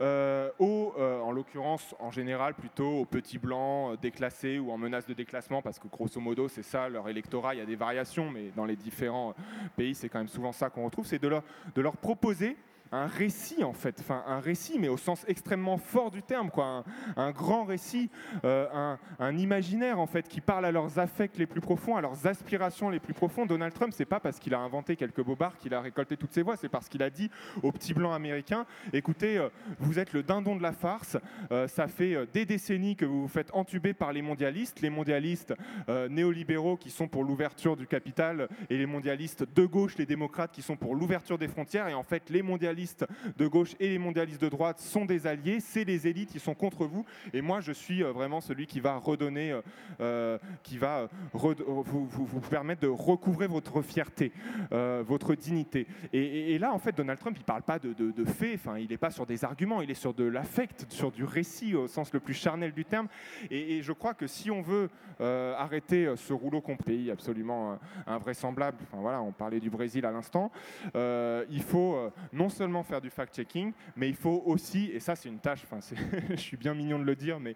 Speaker 2: euh, aux, euh, en l'occurrence en général plutôt aux petits blancs euh, déclassés ou en menace de déclassement, parce que grosso modo c'est ça leur électorat, il y a des variations, mais dans les différents pays c'est quand même souvent ça qu'on retrouve, c'est de leur, de leur proposer un récit en fait, enfin un récit, mais au sens extrêmement fort du terme, quoi, un, grand récit, euh, un, imaginaire en fait qui parle à leurs affects les plus profonds, à leurs aspirations les plus profondes. Donald Trump, c'est pas parce qu'il a inventé quelques bobards qu'il a récolté toutes ses voix, c'est parce qu'il a dit aux petits blancs américains écoutez, euh, vous êtes le dindon de la farce, euh, ça fait des décennies que vous vous faites entuber par les mondialistes, les mondialistes néolibéraux qui sont pour l'ouverture du capital et les mondialistes de gauche, les démocrates qui sont pour l'ouverture des frontières, et en fait les mondialistes de gauche et les mondialistes de droite sont des alliés, c'est les élites qui sont contre vous. Et moi, je suis euh, vraiment celui qui va redonner, euh, euh, qui va vous, permettre de recouvrer votre fierté, votre dignité. Et, là, en fait, Donald Trump, il ne parle pas de, faits, enfin, il n'est pas sur des arguments, il est sur de l'affect, sur du récit au sens le plus charnel du terme. Et, je crois que si on veut arrêter ce rouleau complet, absolument invraisemblable, enfin, voilà, on parlait du Brésil à l'instant, il faut non seulement faire du fact-checking, mais il faut aussi, et ça c'est une tâche, enfin, je suis bien mignon de le dire, mais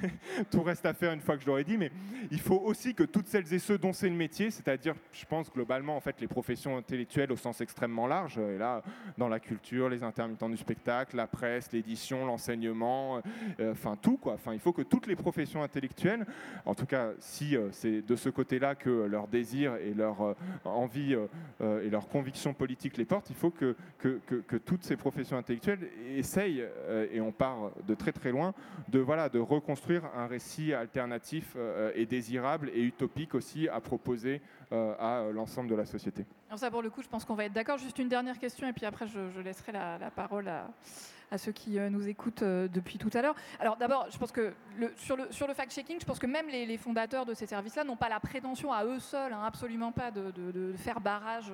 Speaker 2: tout reste à faire une fois que je l'aurai dit, mais il faut aussi que toutes celles et ceux dont c'est le métier, c'est-à-dire, je pense globalement, en fait, les professions intellectuelles au sens extrêmement large, et là, dans la culture, les intermittents du spectacle, la presse, l'édition, l'enseignement, euh, enfin tout, quoi. Enfin, il faut que toutes les professions intellectuelles, en tout cas, si euh, c'est de ce côté-là que leur désir et leur euh, envie et leur conviction politique les portent, il faut que, toutes ces professions intellectuelles essayent, euh, et on part de très très loin, de, voilà, de reconstruire un récit alternatif euh, et désirable et utopique aussi à proposer à l'ensemble de la société.
Speaker 1: Ça pour le coup, je pense qu'on va être d'accord. Juste une dernière question et puis après je, laisserai la, parole à, ceux qui nous écoutent depuis tout à l'heure. Alors d'abord, je pense que sur, le, fact-checking, je pense que même les, fondateurs de ces services-là n'ont pas la prétention à eux seuls, hein, absolument pas, de, faire barrage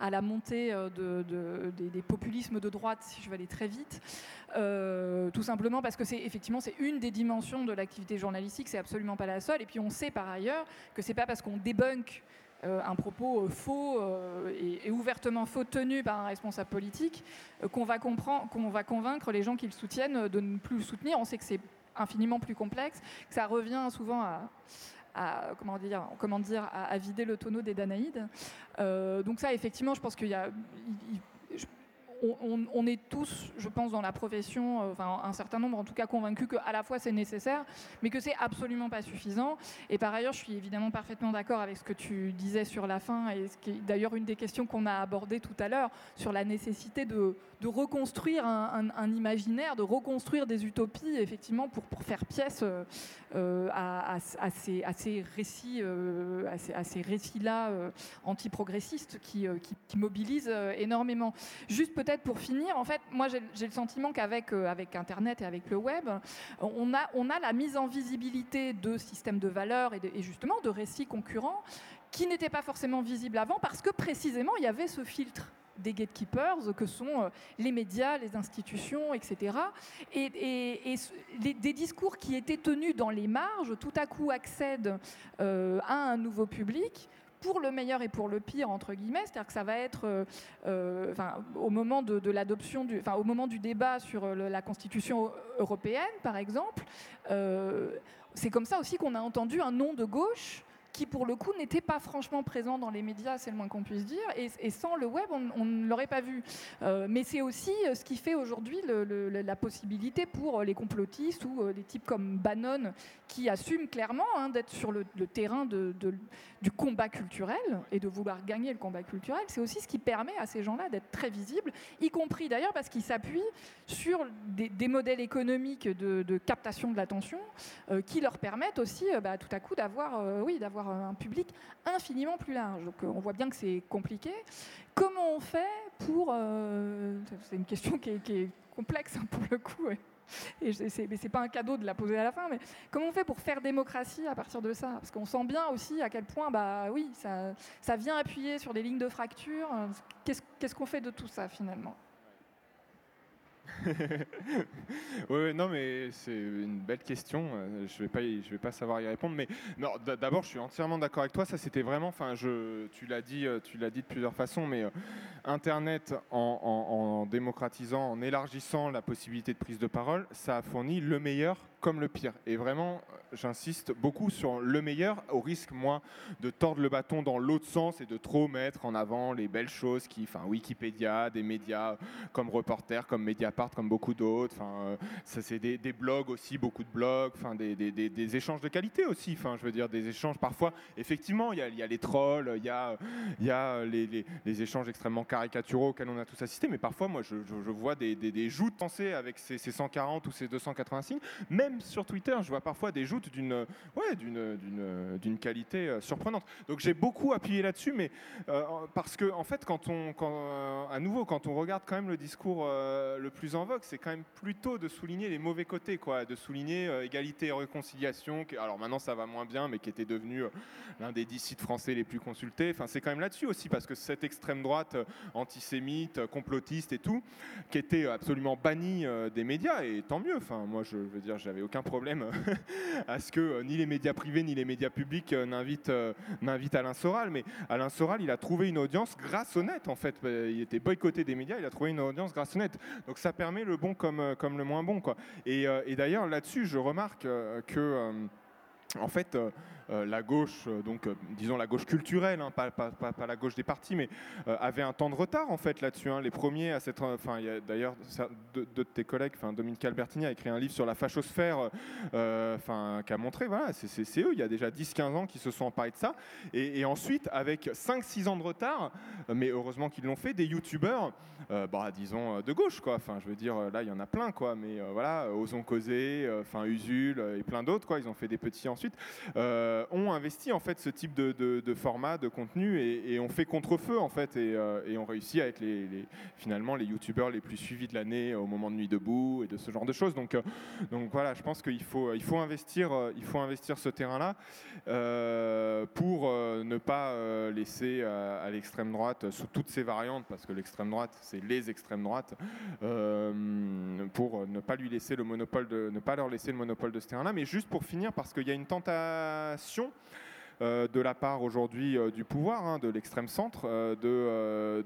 Speaker 1: à la montée de, des, populations de droite, si je vais aller très vite, euh, tout simplement parce que c'est effectivement c'est une des dimensions de l'activité journalistique, c'est absolument pas la seule. Et puis on sait par ailleurs que c'est pas parce qu'on débunk euh, un propos euh, faux et, ouvertement faux tenu par un responsable politique qu'on va qu'on va convaincre les gens qui le soutiennent de ne plus le soutenir. On sait que c'est infiniment plus complexe, que ça revient souvent à, comment dire, comment dire, à, vider le tonneau des Danaïdes. donc ça, effectivement, je pense qu'il y a, on, est tous, je pense, dans la profession, euh, enfin un certain nombre en tout cas convaincus qu'à la fois c'est nécessaire, mais que c'est absolument pas suffisant. Et par ailleurs, je suis évidemment parfaitement d'accord avec ce que tu disais sur la fin, et ce qui est d'ailleurs une des questions qu'on a abordées tout à l'heure, sur la nécessité de, reconstruire un, imaginaire, de reconstruire des utopies, effectivement, pour, faire pièce euh, euh, à, ces, récits, à ces, récits-là anti-progressistes qui, qui, mobilisent énormément. Juste peut-être pour finir, en fait, moi j'ai le sentiment qu'avec euh, avec Internet et avec le web, on a, on a la mise en visibilité de systèmes de valeurs et, et justement de récits concurrents qui n'étaient pas forcément visibles avant parce que précisément il y avait ce filtre des gatekeepers que sont euh, les médias, les institutions, etc. Et, des discours qui étaient tenus dans les marges, tout à coup accèdent euh, à un nouveau public pour le meilleur et pour le pire, entre guillemets. C'est-à-dire que ça va être, euh, au moment de, du, au moment du débat sur la Constitution européenne, par exemple, c'est comme ça aussi qu'on a entendu un nom de gauche qui pour le coup n'était pas franchement présent dans les médias, c'est le moins qu'on puisse dire, et, sans le web, on, ne l'aurait pas vu. Euh, mais c'est aussi euh, ce qui fait aujourd'hui la possibilité pour euh, les complotistes ou des types comme Bannon, qui assument clairement hein, d'être sur le, terrain du combat culturel et de vouloir gagner le combat culturel. C'est aussi ce qui permet à ces gens-là d'être très visibles, y compris d'ailleurs parce qu'ils s'appuient sur des, modèles économiques de, captation de l'attention qui leur permettent aussi bah, tout à coup d'avoir oui, d'avoir un public infiniment plus large. Donc euh, on voit bien que c'est compliqué. Comment on fait pour... Euh, c'est une question qui est, complexe hein, pour le coup. Et c'est, pas un cadeau de la poser à la fin, mais comment on fait pour faire démocratie à partir de ça? Parce qu'on sent bien aussi à quel point, bah oui, ça vient appuyer sur des lignes de fracture. qu'est-ce qu'on fait de tout ça finalement?
Speaker 2: oui, non, mais c'est une belle question. Euh, je vais pas, je vais pas savoir y répondre. Mais d'abord, je suis entièrement d'accord avec toi. Ça, c'était vraiment, enfin, je, tu l'as dit, euh, tu l'as dit de plusieurs façons, mais euh, Internet, en, démocratisant, en élargissant la possibilité de prise de parole, ça a fourni le meilleur comme le pire. Et vraiment, j'insiste beaucoup sur le meilleur, au risque, moi, de tordre le bâton dans l'autre sens et de trop mettre en avant les belles choses qui, enfin, Wikipédia, des médias comme Reporter, comme Mediapart, comme beaucoup d'autres. Enfin, ça, c'est des, blogs aussi, beaucoup de blogs, enfin, des, des, des, échanges de qualité aussi. Enfin, je veux dire, des échanges parfois, effectivement, il y a, y a, les trolls, il y a, y a les, les, les, échanges extrêmement caricaturaux auxquels on a tous assisté, mais parfois, moi, je, je, vois des, des, joutes pensées avec ces, ces, 140 ou ces 280 signes. Même sur Twitter, je vois parfois des joutes d'une ouais, d'une qualité euh, surprenante. Donc j'ai beaucoup appuyé là-dessus, mais euh, parce que en fait, quand on, quand, euh, à nouveau, quand on regarde quand même le discours le plus en vogue, c'est quand même plutôt de souligner les mauvais côtés, quoi, de souligner égalité et réconciliation. Alors maintenant, ça va moins bien, mais qui était devenu l'un des dix sites français les plus consultés. Enfin, c'est quand même là-dessus aussi, parce que cette extrême droite antisémite, complotiste et tout, qui était absolument bannie des médias, et tant mieux. Enfin, moi, je veux dire, j'avais aucun problème à ce que ni les médias privés ni les médias publics n'invitent, n'invitent Alain Soral. Mais Alain Soral, il a trouvé une audience grâce au net, en fait. Il était boycotté des médias, il a trouvé une audience grâce au net. Donc ça permet le bon comme, comme le moins bon. Quoi. Et, et d'ailleurs, là-dessus, je remarque que, en fait, euh, la gauche, euh, donc euh, disons la gauche culturelle, hein, pas, la gauche des partis, mais avait un temps de retard en fait là-dessus. Hein. Les premiers à cette, enfin d'ailleurs deux, de tes collègues, enfin Dominique Albertini a écrit un livre sur la fachosphère, enfin qui a montré, voilà, c'est eux, il y a déjà 10-15 ans qui se sont emparés de ça, et, ensuite avec 5-6 ans de retard, mais heureusement qu'ils l'ont fait, des youtubeurs, bah, disons de gauche quoi. Enfin je veux dire là il y en a plein quoi, mais voilà, Osons causer, enfin Usul et plein d'autres quoi. Ils ont fait des petits ensuite. Euh, ont investi en fait ce type de, format, de contenu, et, on fait contre-feu en fait, et, euh, on réussit à être finalement les youtubeurs les plus suivis de l'année au moment de Nuit debout et de ce genre de choses. Donc, euh, donc voilà, je pense qu'il faut, il faut investir, il faut investir ce terrain-là pour ne pas laisser à, l'extrême droite sous toutes ses variantes, parce que l'extrême droite, c'est les extrêmes droites, pour ne pas lui laisser le monopole de, ne pas leur laisser le monopole de ce terrain-là. Mais juste pour finir, parce qu'il y a une tentation euh, de la part aujourd'hui euh, du pouvoir, hein, de l'extrême centre, euh, de,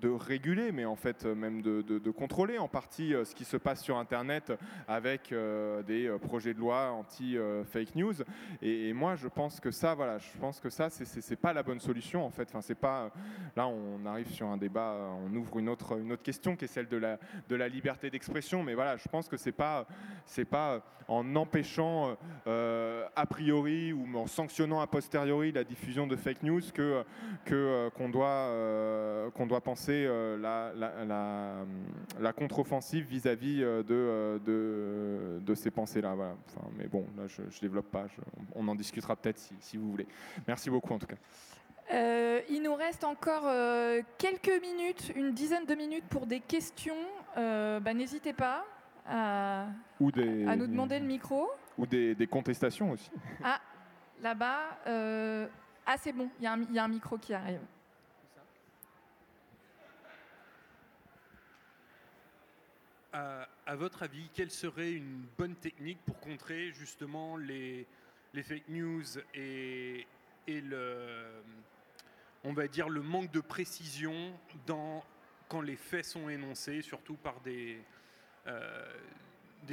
Speaker 2: de, réguler, mais en fait même de, contrôler en partie ce qui se passe sur Internet avec des projets de loi anti-fake news. Et, moi, je pense que ça, voilà, je pense que ça, c'est pas la bonne solution en fait. Enfin, c'est pas. Là, on arrive sur un débat, on ouvre une autre, une autre question qui est celle de la, de la liberté d'expression. Mais voilà, je pense que c'est pas, c'est pas en empêchant a priori ou en sanctionnant a posteriori la diffusion de fake news que euh, qu'on doit euh, qu'on doit penser euh, la, la, la, contre-offensive vis-à-vis de, de, de ces pensées-là. Voilà. Enfin, mais bon, là, je ne développe pas. on en discutera peut-être si, si, vous voulez. Merci beaucoup en tout cas.
Speaker 1: il nous reste encore quelques minutes, une dizaine de minutes pour des questions. Bah, N'hésitez pas à, Ou des, à nous demander le micro.
Speaker 2: Ou des, des contestations aussi.
Speaker 1: Ah, Là-bas, euh, ah c'est bon, il y, a un micro qui arrive.
Speaker 3: À, votre avis, quelle serait une bonne technique pour contrer justement les, fake news et, le, on va dire le manque de précision dans, quand les faits sont énoncés, surtout par des, euh,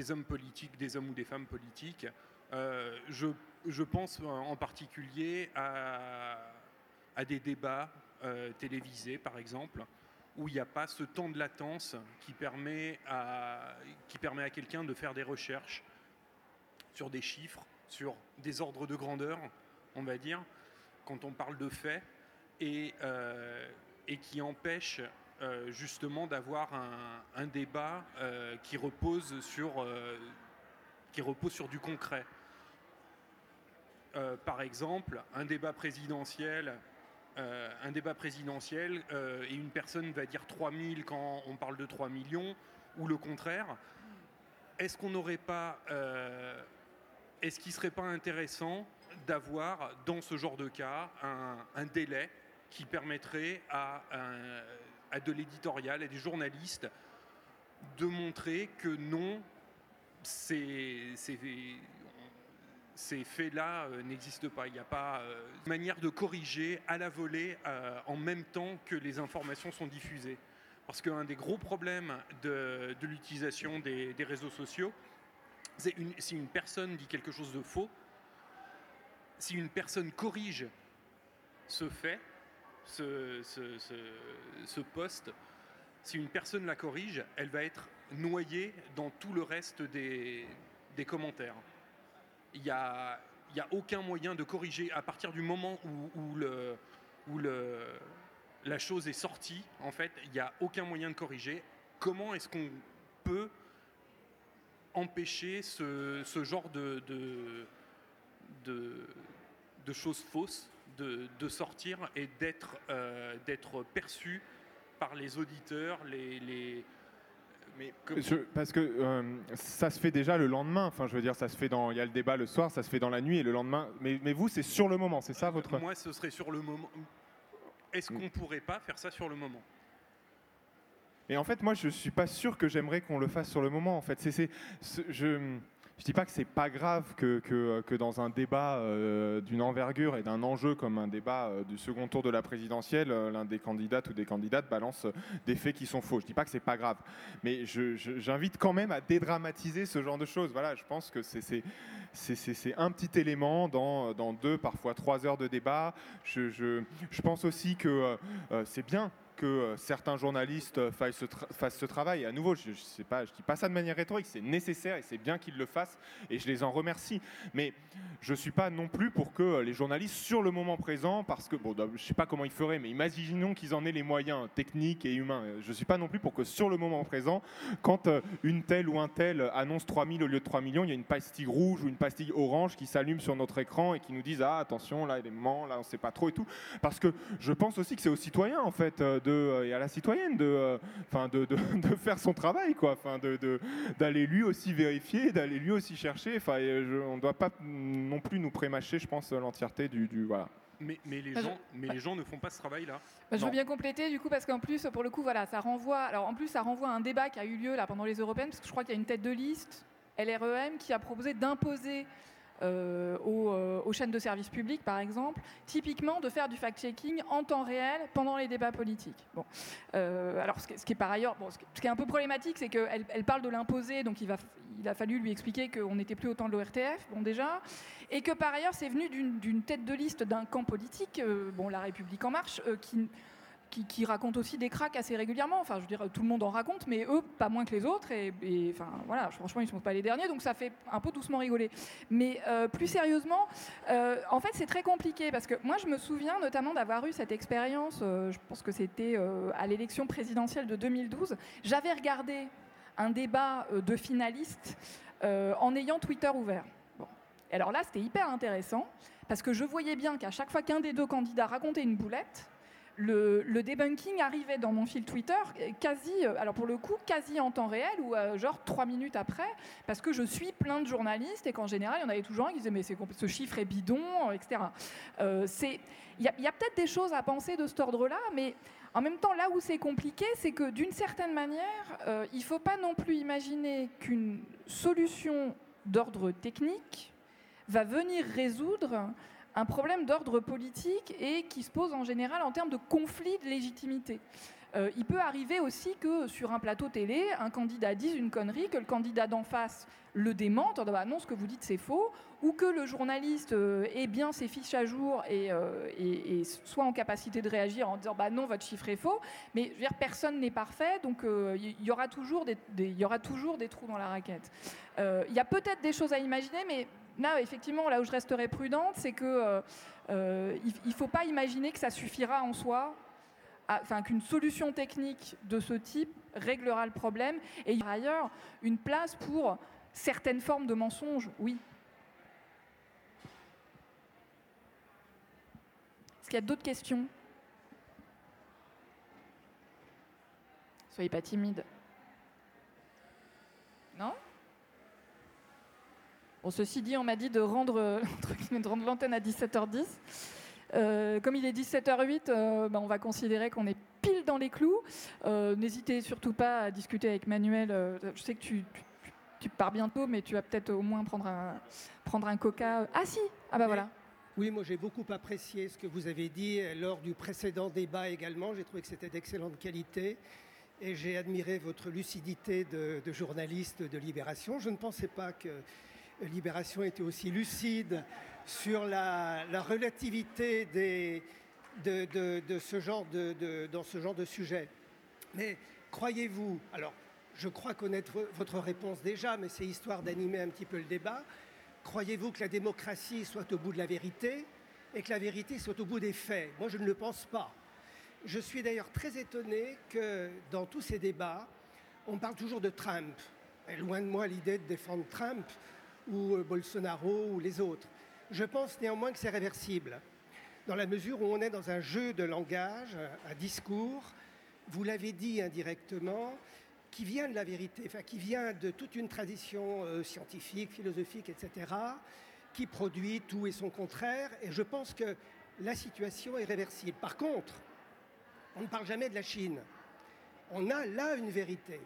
Speaker 3: hommes politiques, des hommes ou des femmes politiques? euh, je je pense en particulier à, des débats euh, télévisés, par exemple, où il n'y a pas ce temps de latence qui permet à, qui permet à quelqu'un de faire des recherches sur des chiffres, sur des ordres de grandeur, on va dire, quand on parle de faits, et, euh, qui empêche euh, justement d'avoir un, débat qui, repose sur, qui repose sur du concret. Euh, par exemple, un débat présidentiel, euh, un débat présidentiel euh, et une personne va dire 3000 quand on parle de 3 millions, ou le contraire, est-ce qu'on n'aurait pas, est-ce qu'il ne serait pas intéressant d'avoir dans ce genre de cas un, délai qui permettrait à, à de l'éditorial, et des journalistes, de montrer que non, c'est ces faits-là euh, n'existent pas. Il n'y a pas de euh, manière de corriger à la volée euh, en même temps que les informations sont diffusées. Parce qu'un des gros problèmes de, l'utilisation des, réseaux sociaux, si une personne dit quelque chose de faux, si une personne corrige ce fait, ce, ce, poste, si une personne la corrige, elle va être noyée dans tout le reste des, commentaires. Il n'y a, a aucun moyen de corriger à partir du moment où, le, où le, la chose est sortie, en fait, il n'y a aucun moyen de corriger. Comment est-ce qu'on peut empêcher ce, genre de, de, choses fausses de, sortir et d'être euh, perçu par les auditeurs, les,
Speaker 2: mais parce que euh, ça se fait déjà le lendemain. Enfin, je veux dire, ça se fait dans. Il y a le débat le soir, ça se fait dans la nuit et le lendemain. Mais, mais vous, c'est sur le moment, c'est ça votre.
Speaker 3: Moi, ce serait sur le moment. Est-ce qu'on ne pourrait pas faire ça sur le moment?
Speaker 2: Et en fait, moi, je suis pas sûr que j'aimerais qu'on le fasse sur le moment. En fait, c'est, je je dis pas que c'est pas grave que, dans un débat euh, d'une envergure et d'un enjeu comme un débat euh, du second tour de la présidentielle, euh, l'un des candidats ou des candidates balance des faits qui sont faux. Je dis pas que c'est pas grave, mais j'invite quand même à dédramatiser ce genre de choses. Voilà, je pense que c'est un petit élément dans, deux, parfois trois heures de débat. Je pense aussi que c'est bien euh, certains journalistes euh, fassent ce, travail. Et à nouveau, je ne dis pas ça de manière rhétorique, c'est nécessaire et c'est bien qu'ils le fassent et je les en remercie. Mais je ne suis pas non plus pour que euh, les journalistes, sur le moment présent, parce que, bon, je ne sais pas comment ils feraient, mais imaginons qu'ils en aient les moyens techniques et humains. Je ne suis pas non plus pour que sur le moment présent, quand une telle ou un tel annonce 3000 au lieu de 3 millions, il y a une pastille rouge ou une pastille orange qui s'allume sur notre écran et qui nous disent Ah, attention, là, il moments, là, on ne sait pas trop et tout. Parce que je pense aussi que c'est aux citoyens, en fait, de euh, et à la citoyenne de, euh, enfin de, de, faire son travail, quoi, enfin de, d'aller lui aussi vérifier, d'aller lui aussi chercher. Enfin, on ne doit pas non plus nous prémâcher, je pense, l'entièreté du, du voilà.
Speaker 3: Mais, mais, les gens, mais les gens ne font pas ce travail-là.
Speaker 1: Bah, je veux bien compléter du coup parce qu'en plus, pour le coup, voilà, ça renvoie. Alors en plus, ça renvoie à un débat qui a eu lieu là pendant les européennes, parce que je crois qu'il y a une tête de liste LREM qui a proposé d'imposer euh, euh, aux, chaînes de services publics, par exemple, typiquement de faire du fact-checking en temps réel pendant les débats politiques. Bon. Euh, alors, ce qui, est par ailleurs, ce qui est un peu problématique, c'est qu'elle elle parle de l'imposer, donc il, a fallu lui expliquer qu'on n'était plus au temps de l'ORTF, bon déjà, et que par ailleurs, c'est venu d'une tête de liste d'un camp politique, bon, La République en marche, qui qui, racontent aussi des cracks assez régulièrement. Enfin, je veux dire, tout le monde en raconte, mais eux, pas moins que les autres. Et, enfin, voilà, franchement, ils ne sont pas les derniers, donc ça fait un peu doucement rigoler. Mais euh, plus sérieusement, euh, en fait, c'est très compliqué parce que moi, je me souviens notamment d'avoir eu cette expérience. Euh, je pense que c'était à l'élection présidentielle de 2012. J'avais regardé un débat de finalistes en ayant Twitter ouvert. Bon. alors là, c'était hyper intéressant parce que je voyais bien qu'à chaque fois qu'un des deux candidats racontait une boulette, le, debunking arrivait dans mon fil Twitter quasi, euh, alors pour le coup, quasi en temps réel ou euh, genre trois minutes après, parce que je suis plein de journalistes et qu'en général, il y en avait toujours un qui disait mais ce chiffre est bidon, etc. Euh, il y a, peut-être des choses à penser de cet ordre-là, mais en même temps, là où c'est compliqué, c'est que d'une certaine manière, il ne faut pas non plus imaginer qu'une solution d'ordre technique va venir résoudre un problème d'ordre politique et qui se pose en général en termes de conflit de légitimité. Euh, il peut arriver aussi que sur un plateau télé, un candidat dise une connerie, que le candidat d'en face le démente, en disant bah non, ce que vous dites c'est faux, ou que le journaliste euh, ait bien ses fiches à jour euh, et, soit en capacité de réagir en disant bah non, votre chiffre est faux. Mais personne n'est parfait, donc il y aura toujours des trous dans la raquette. Il y a peut-être des choses à imaginer, mais là, effectivement, là où je resterai prudente, c'est qu'il euh, euh, ne faut pas imaginer que ça suffira en soi, enfin qu'une solution technique de ce type réglera le problème. Et il y a ailleurs une place pour certaines formes de mensonges, oui. Est-ce qu'il y a d'autres questions? Soyez pas timide. Non ceci dit, on m'a dit de rendre, l'antenne à 17h10. Euh, comme il est 17h08, euh, ben, on va considérer qu'on est pile dans les clous. Euh, n'hésitez surtout pas à discuter avec Manuel. je sais que tu, pars bientôt, mais tu vas peut-être au moins prendre un, prendre un coca. Ah si Ah bah voilà.
Speaker 4: Oui, moi j'ai beaucoup apprécié ce que vous avez dit lors du précédent débat également. J'ai trouvé que c'était d'excellente qualité. et j'ai admiré votre lucidité de, journaliste de Libération. Je ne pensais pas que Libération était aussi lucide sur la, relativité de, ce genre de, dans ce genre de sujet. Mais croyez-vous, alors je crois connaître votre réponse déjà, mais c'est histoire d'animer un petit peu le débat, croyez-vous que la démocratie soit au bout de la vérité et que la vérité soit au bout des faits? Moi, je ne le pense pas. Je suis d'ailleurs très étonné que dans tous ces débats, on parle toujours de Trump. Loin de moi l'idée de défendre Trump ou euh, Bolsonaro ou les autres. Je pense néanmoins que c'est réversible, dans la mesure où on est dans un jeu de langage, un discours, vous l'avez dit indirectement, qui vient de la vérité, qui vient de toute une tradition euh, scientifique, philosophique, etc., qui produit tout et son contraire. Et je pense que la situation est réversible. Par contre, on ne parle jamais de la Chine. On a là une vérité.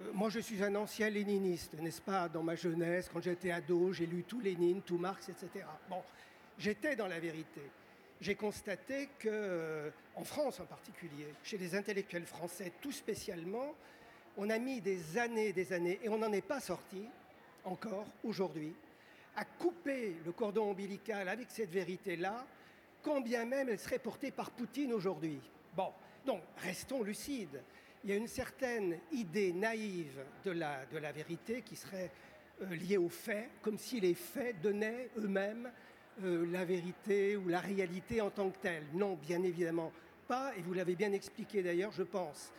Speaker 4: Euh, moi, je suis un ancien léniniste, n'est-ce pas Dans ma jeunesse, quand j'étais ado, j'ai lu tout Lénine, tout Marx, etc. Bon, j'étais dans la vérité. J'ai constaté que, euh, en France en particulier, chez les intellectuels français tout spécialement, on a mis des années, des années, et on n'en est pas sorti encore aujourd'hui, à couper le cordon ombilical avec cette vérité-là, quand bien même elle serait portée par Poutine aujourd'hui. Bon, donc restons lucides. Il y a une certaine idée naïve de la, vérité qui serait euh, liée aux faits, comme si les faits donnaient eux-mêmes euh, la vérité ou la réalité en tant que telle. Non, bien évidemment pas, et vous l'avez bien expliqué d'ailleurs, je pense.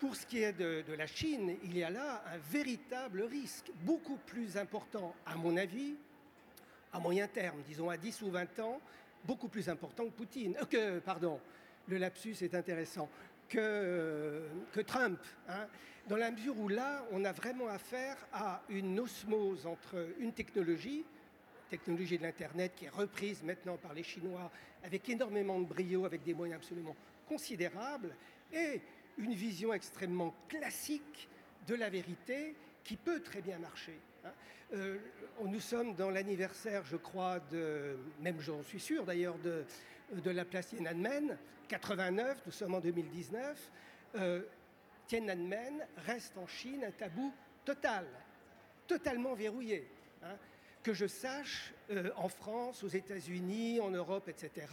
Speaker 4: Pour ce qui est de, de, la Chine, il y a là un véritable risque, beaucoup plus important, à mon avis, à moyen terme, disons à 10 ou 20 ans, beaucoup plus important que Poutine, euh, que, pardon, le lapsus est intéressant, que, Trump. Hein, dans la mesure où là, on a vraiment affaire à une osmose entre une technologie, technologie de l'Internet qui est reprise maintenant par les Chinois avec énormément de brio, avec des moyens absolument considérables, et une vision extrêmement classique de la vérité qui peut très bien marcher. Hein. Euh, nous sommes dans l'anniversaire, je crois, de, même j'en suis sûr d'ailleurs, de, de la place Tiananmen, 89, nous sommes en 2019. Euh, Tiananmen reste en Chine un tabou total, totalement verrouillé. Hein. Que je sache, euh, en France, aux États-Unis, en Europe, etc.,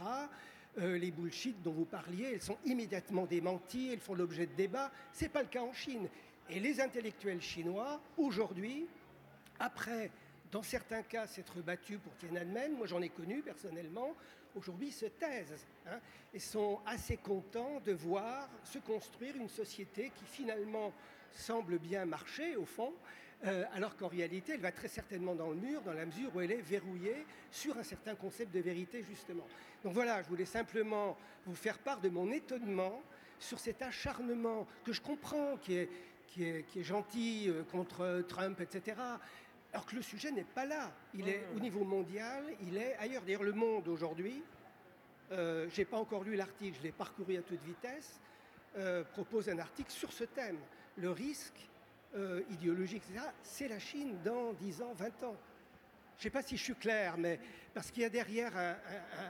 Speaker 4: euh, les bullshit dont vous parliez, elles sont immédiatement démenties, elles font l'objet de débats. Ce n'est pas le cas en Chine. Et les intellectuels chinois, aujourd'hui, après, dans certains cas, s'être battus pour Tiananmen, moi j'en ai connu personnellement, aujourd'hui se taisent hein, et sont assez contents de voir se construire une société qui finalement semble bien marcher au fond, euh, alors qu'en réalité elle va très certainement dans le mur dans la mesure où elle est verrouillée sur un certain concept de vérité justement. Donc voilà, je voulais simplement vous faire part de mon étonnement sur cet acharnement que je comprends, qui est, gentil euh, contre Trump, etc. Alors que le sujet n'est pas là. Il est au niveau mondial, il est ailleurs. D'ailleurs, le monde aujourd'hui, euh, je n'ai pas encore lu l'article, je l'ai parcouru à toute vitesse, euh, propose un article sur ce thème. Le risque euh, idéologique, etc., c'est la Chine dans 10 ans, 20 ans. Je ne sais pas si je suis clair, mais parce qu'il y a derrière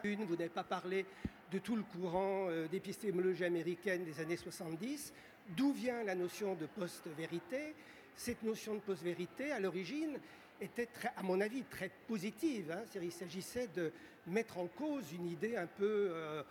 Speaker 4: une, vous n'avez pas parlé de tout le courant d'épistémologie américaine des années 70, d'où vient la notion de post-vérité cette notion de post-vérité, à l'origine, était, à mon avis, très positive. Hein. Il s'agissait de mettre en cause une idée un peu, euh,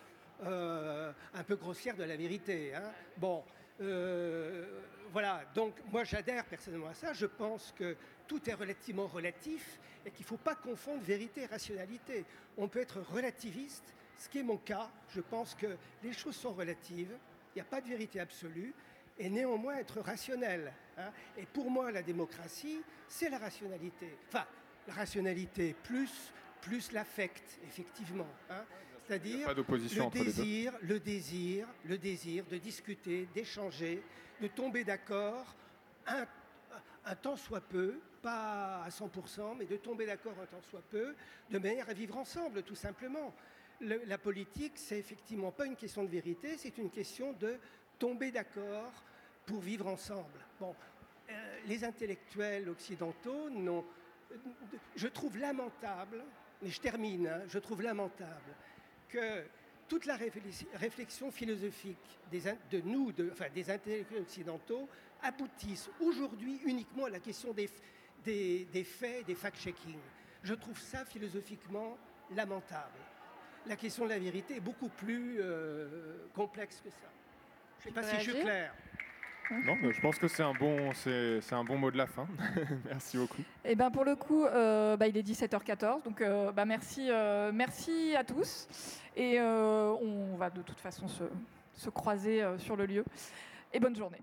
Speaker 4: euh, grossière de la vérité. Hein. Bon, euh, voilà. Donc, moi, j'adhère personnellement à ça. Je pense que tout est relativement relatif et qu'il ne faut pas confondre vérité et rationalité. On peut être relativiste, ce qui est mon cas. Je pense que les choses sont relatives. Il n'y a pas de vérité absolue et néanmoins être rationnel. Hein. Et pour moi, la démocratie, c'est la rationalité. Enfin, la rationalité plus, plus l'affect, effectivement. Hein. C'est-à-dire le désir, le désir, le désir de discuter, d'échanger, de tomber d'accord un, un tant soit peu, pas à 100%, mais de tomber d'accord un tant soit peu, de manière à vivre ensemble, tout simplement. la politique, c'est effectivement pas une question de vérité, c'est une question de tomber d'accord pour vivre ensemble. Bon, euh, les intellectuels occidentaux n'ont. Je trouve lamentable, mais je termine, hein, je trouve lamentable que toute la réflexion philosophique de nous, enfin, des intellectuels occidentaux, aboutissent aujourd'hui uniquement à la question des, des, faits, des fact-checking. Je trouve ça philosophiquement lamentable. La question de la vérité est beaucoup plus euh, complexe que ça. Je ne sais pas si je suis clair.
Speaker 2: Non, je pense que c'est un, bon, c'est, un bon mot de la fin. merci beaucoup.
Speaker 1: Eh ben pour le coup, euh, bah, il est 17h14, donc euh, bah, merci, merci à tous. Et on va de toute façon se, se croiser sur le lieu. Et bonne journée.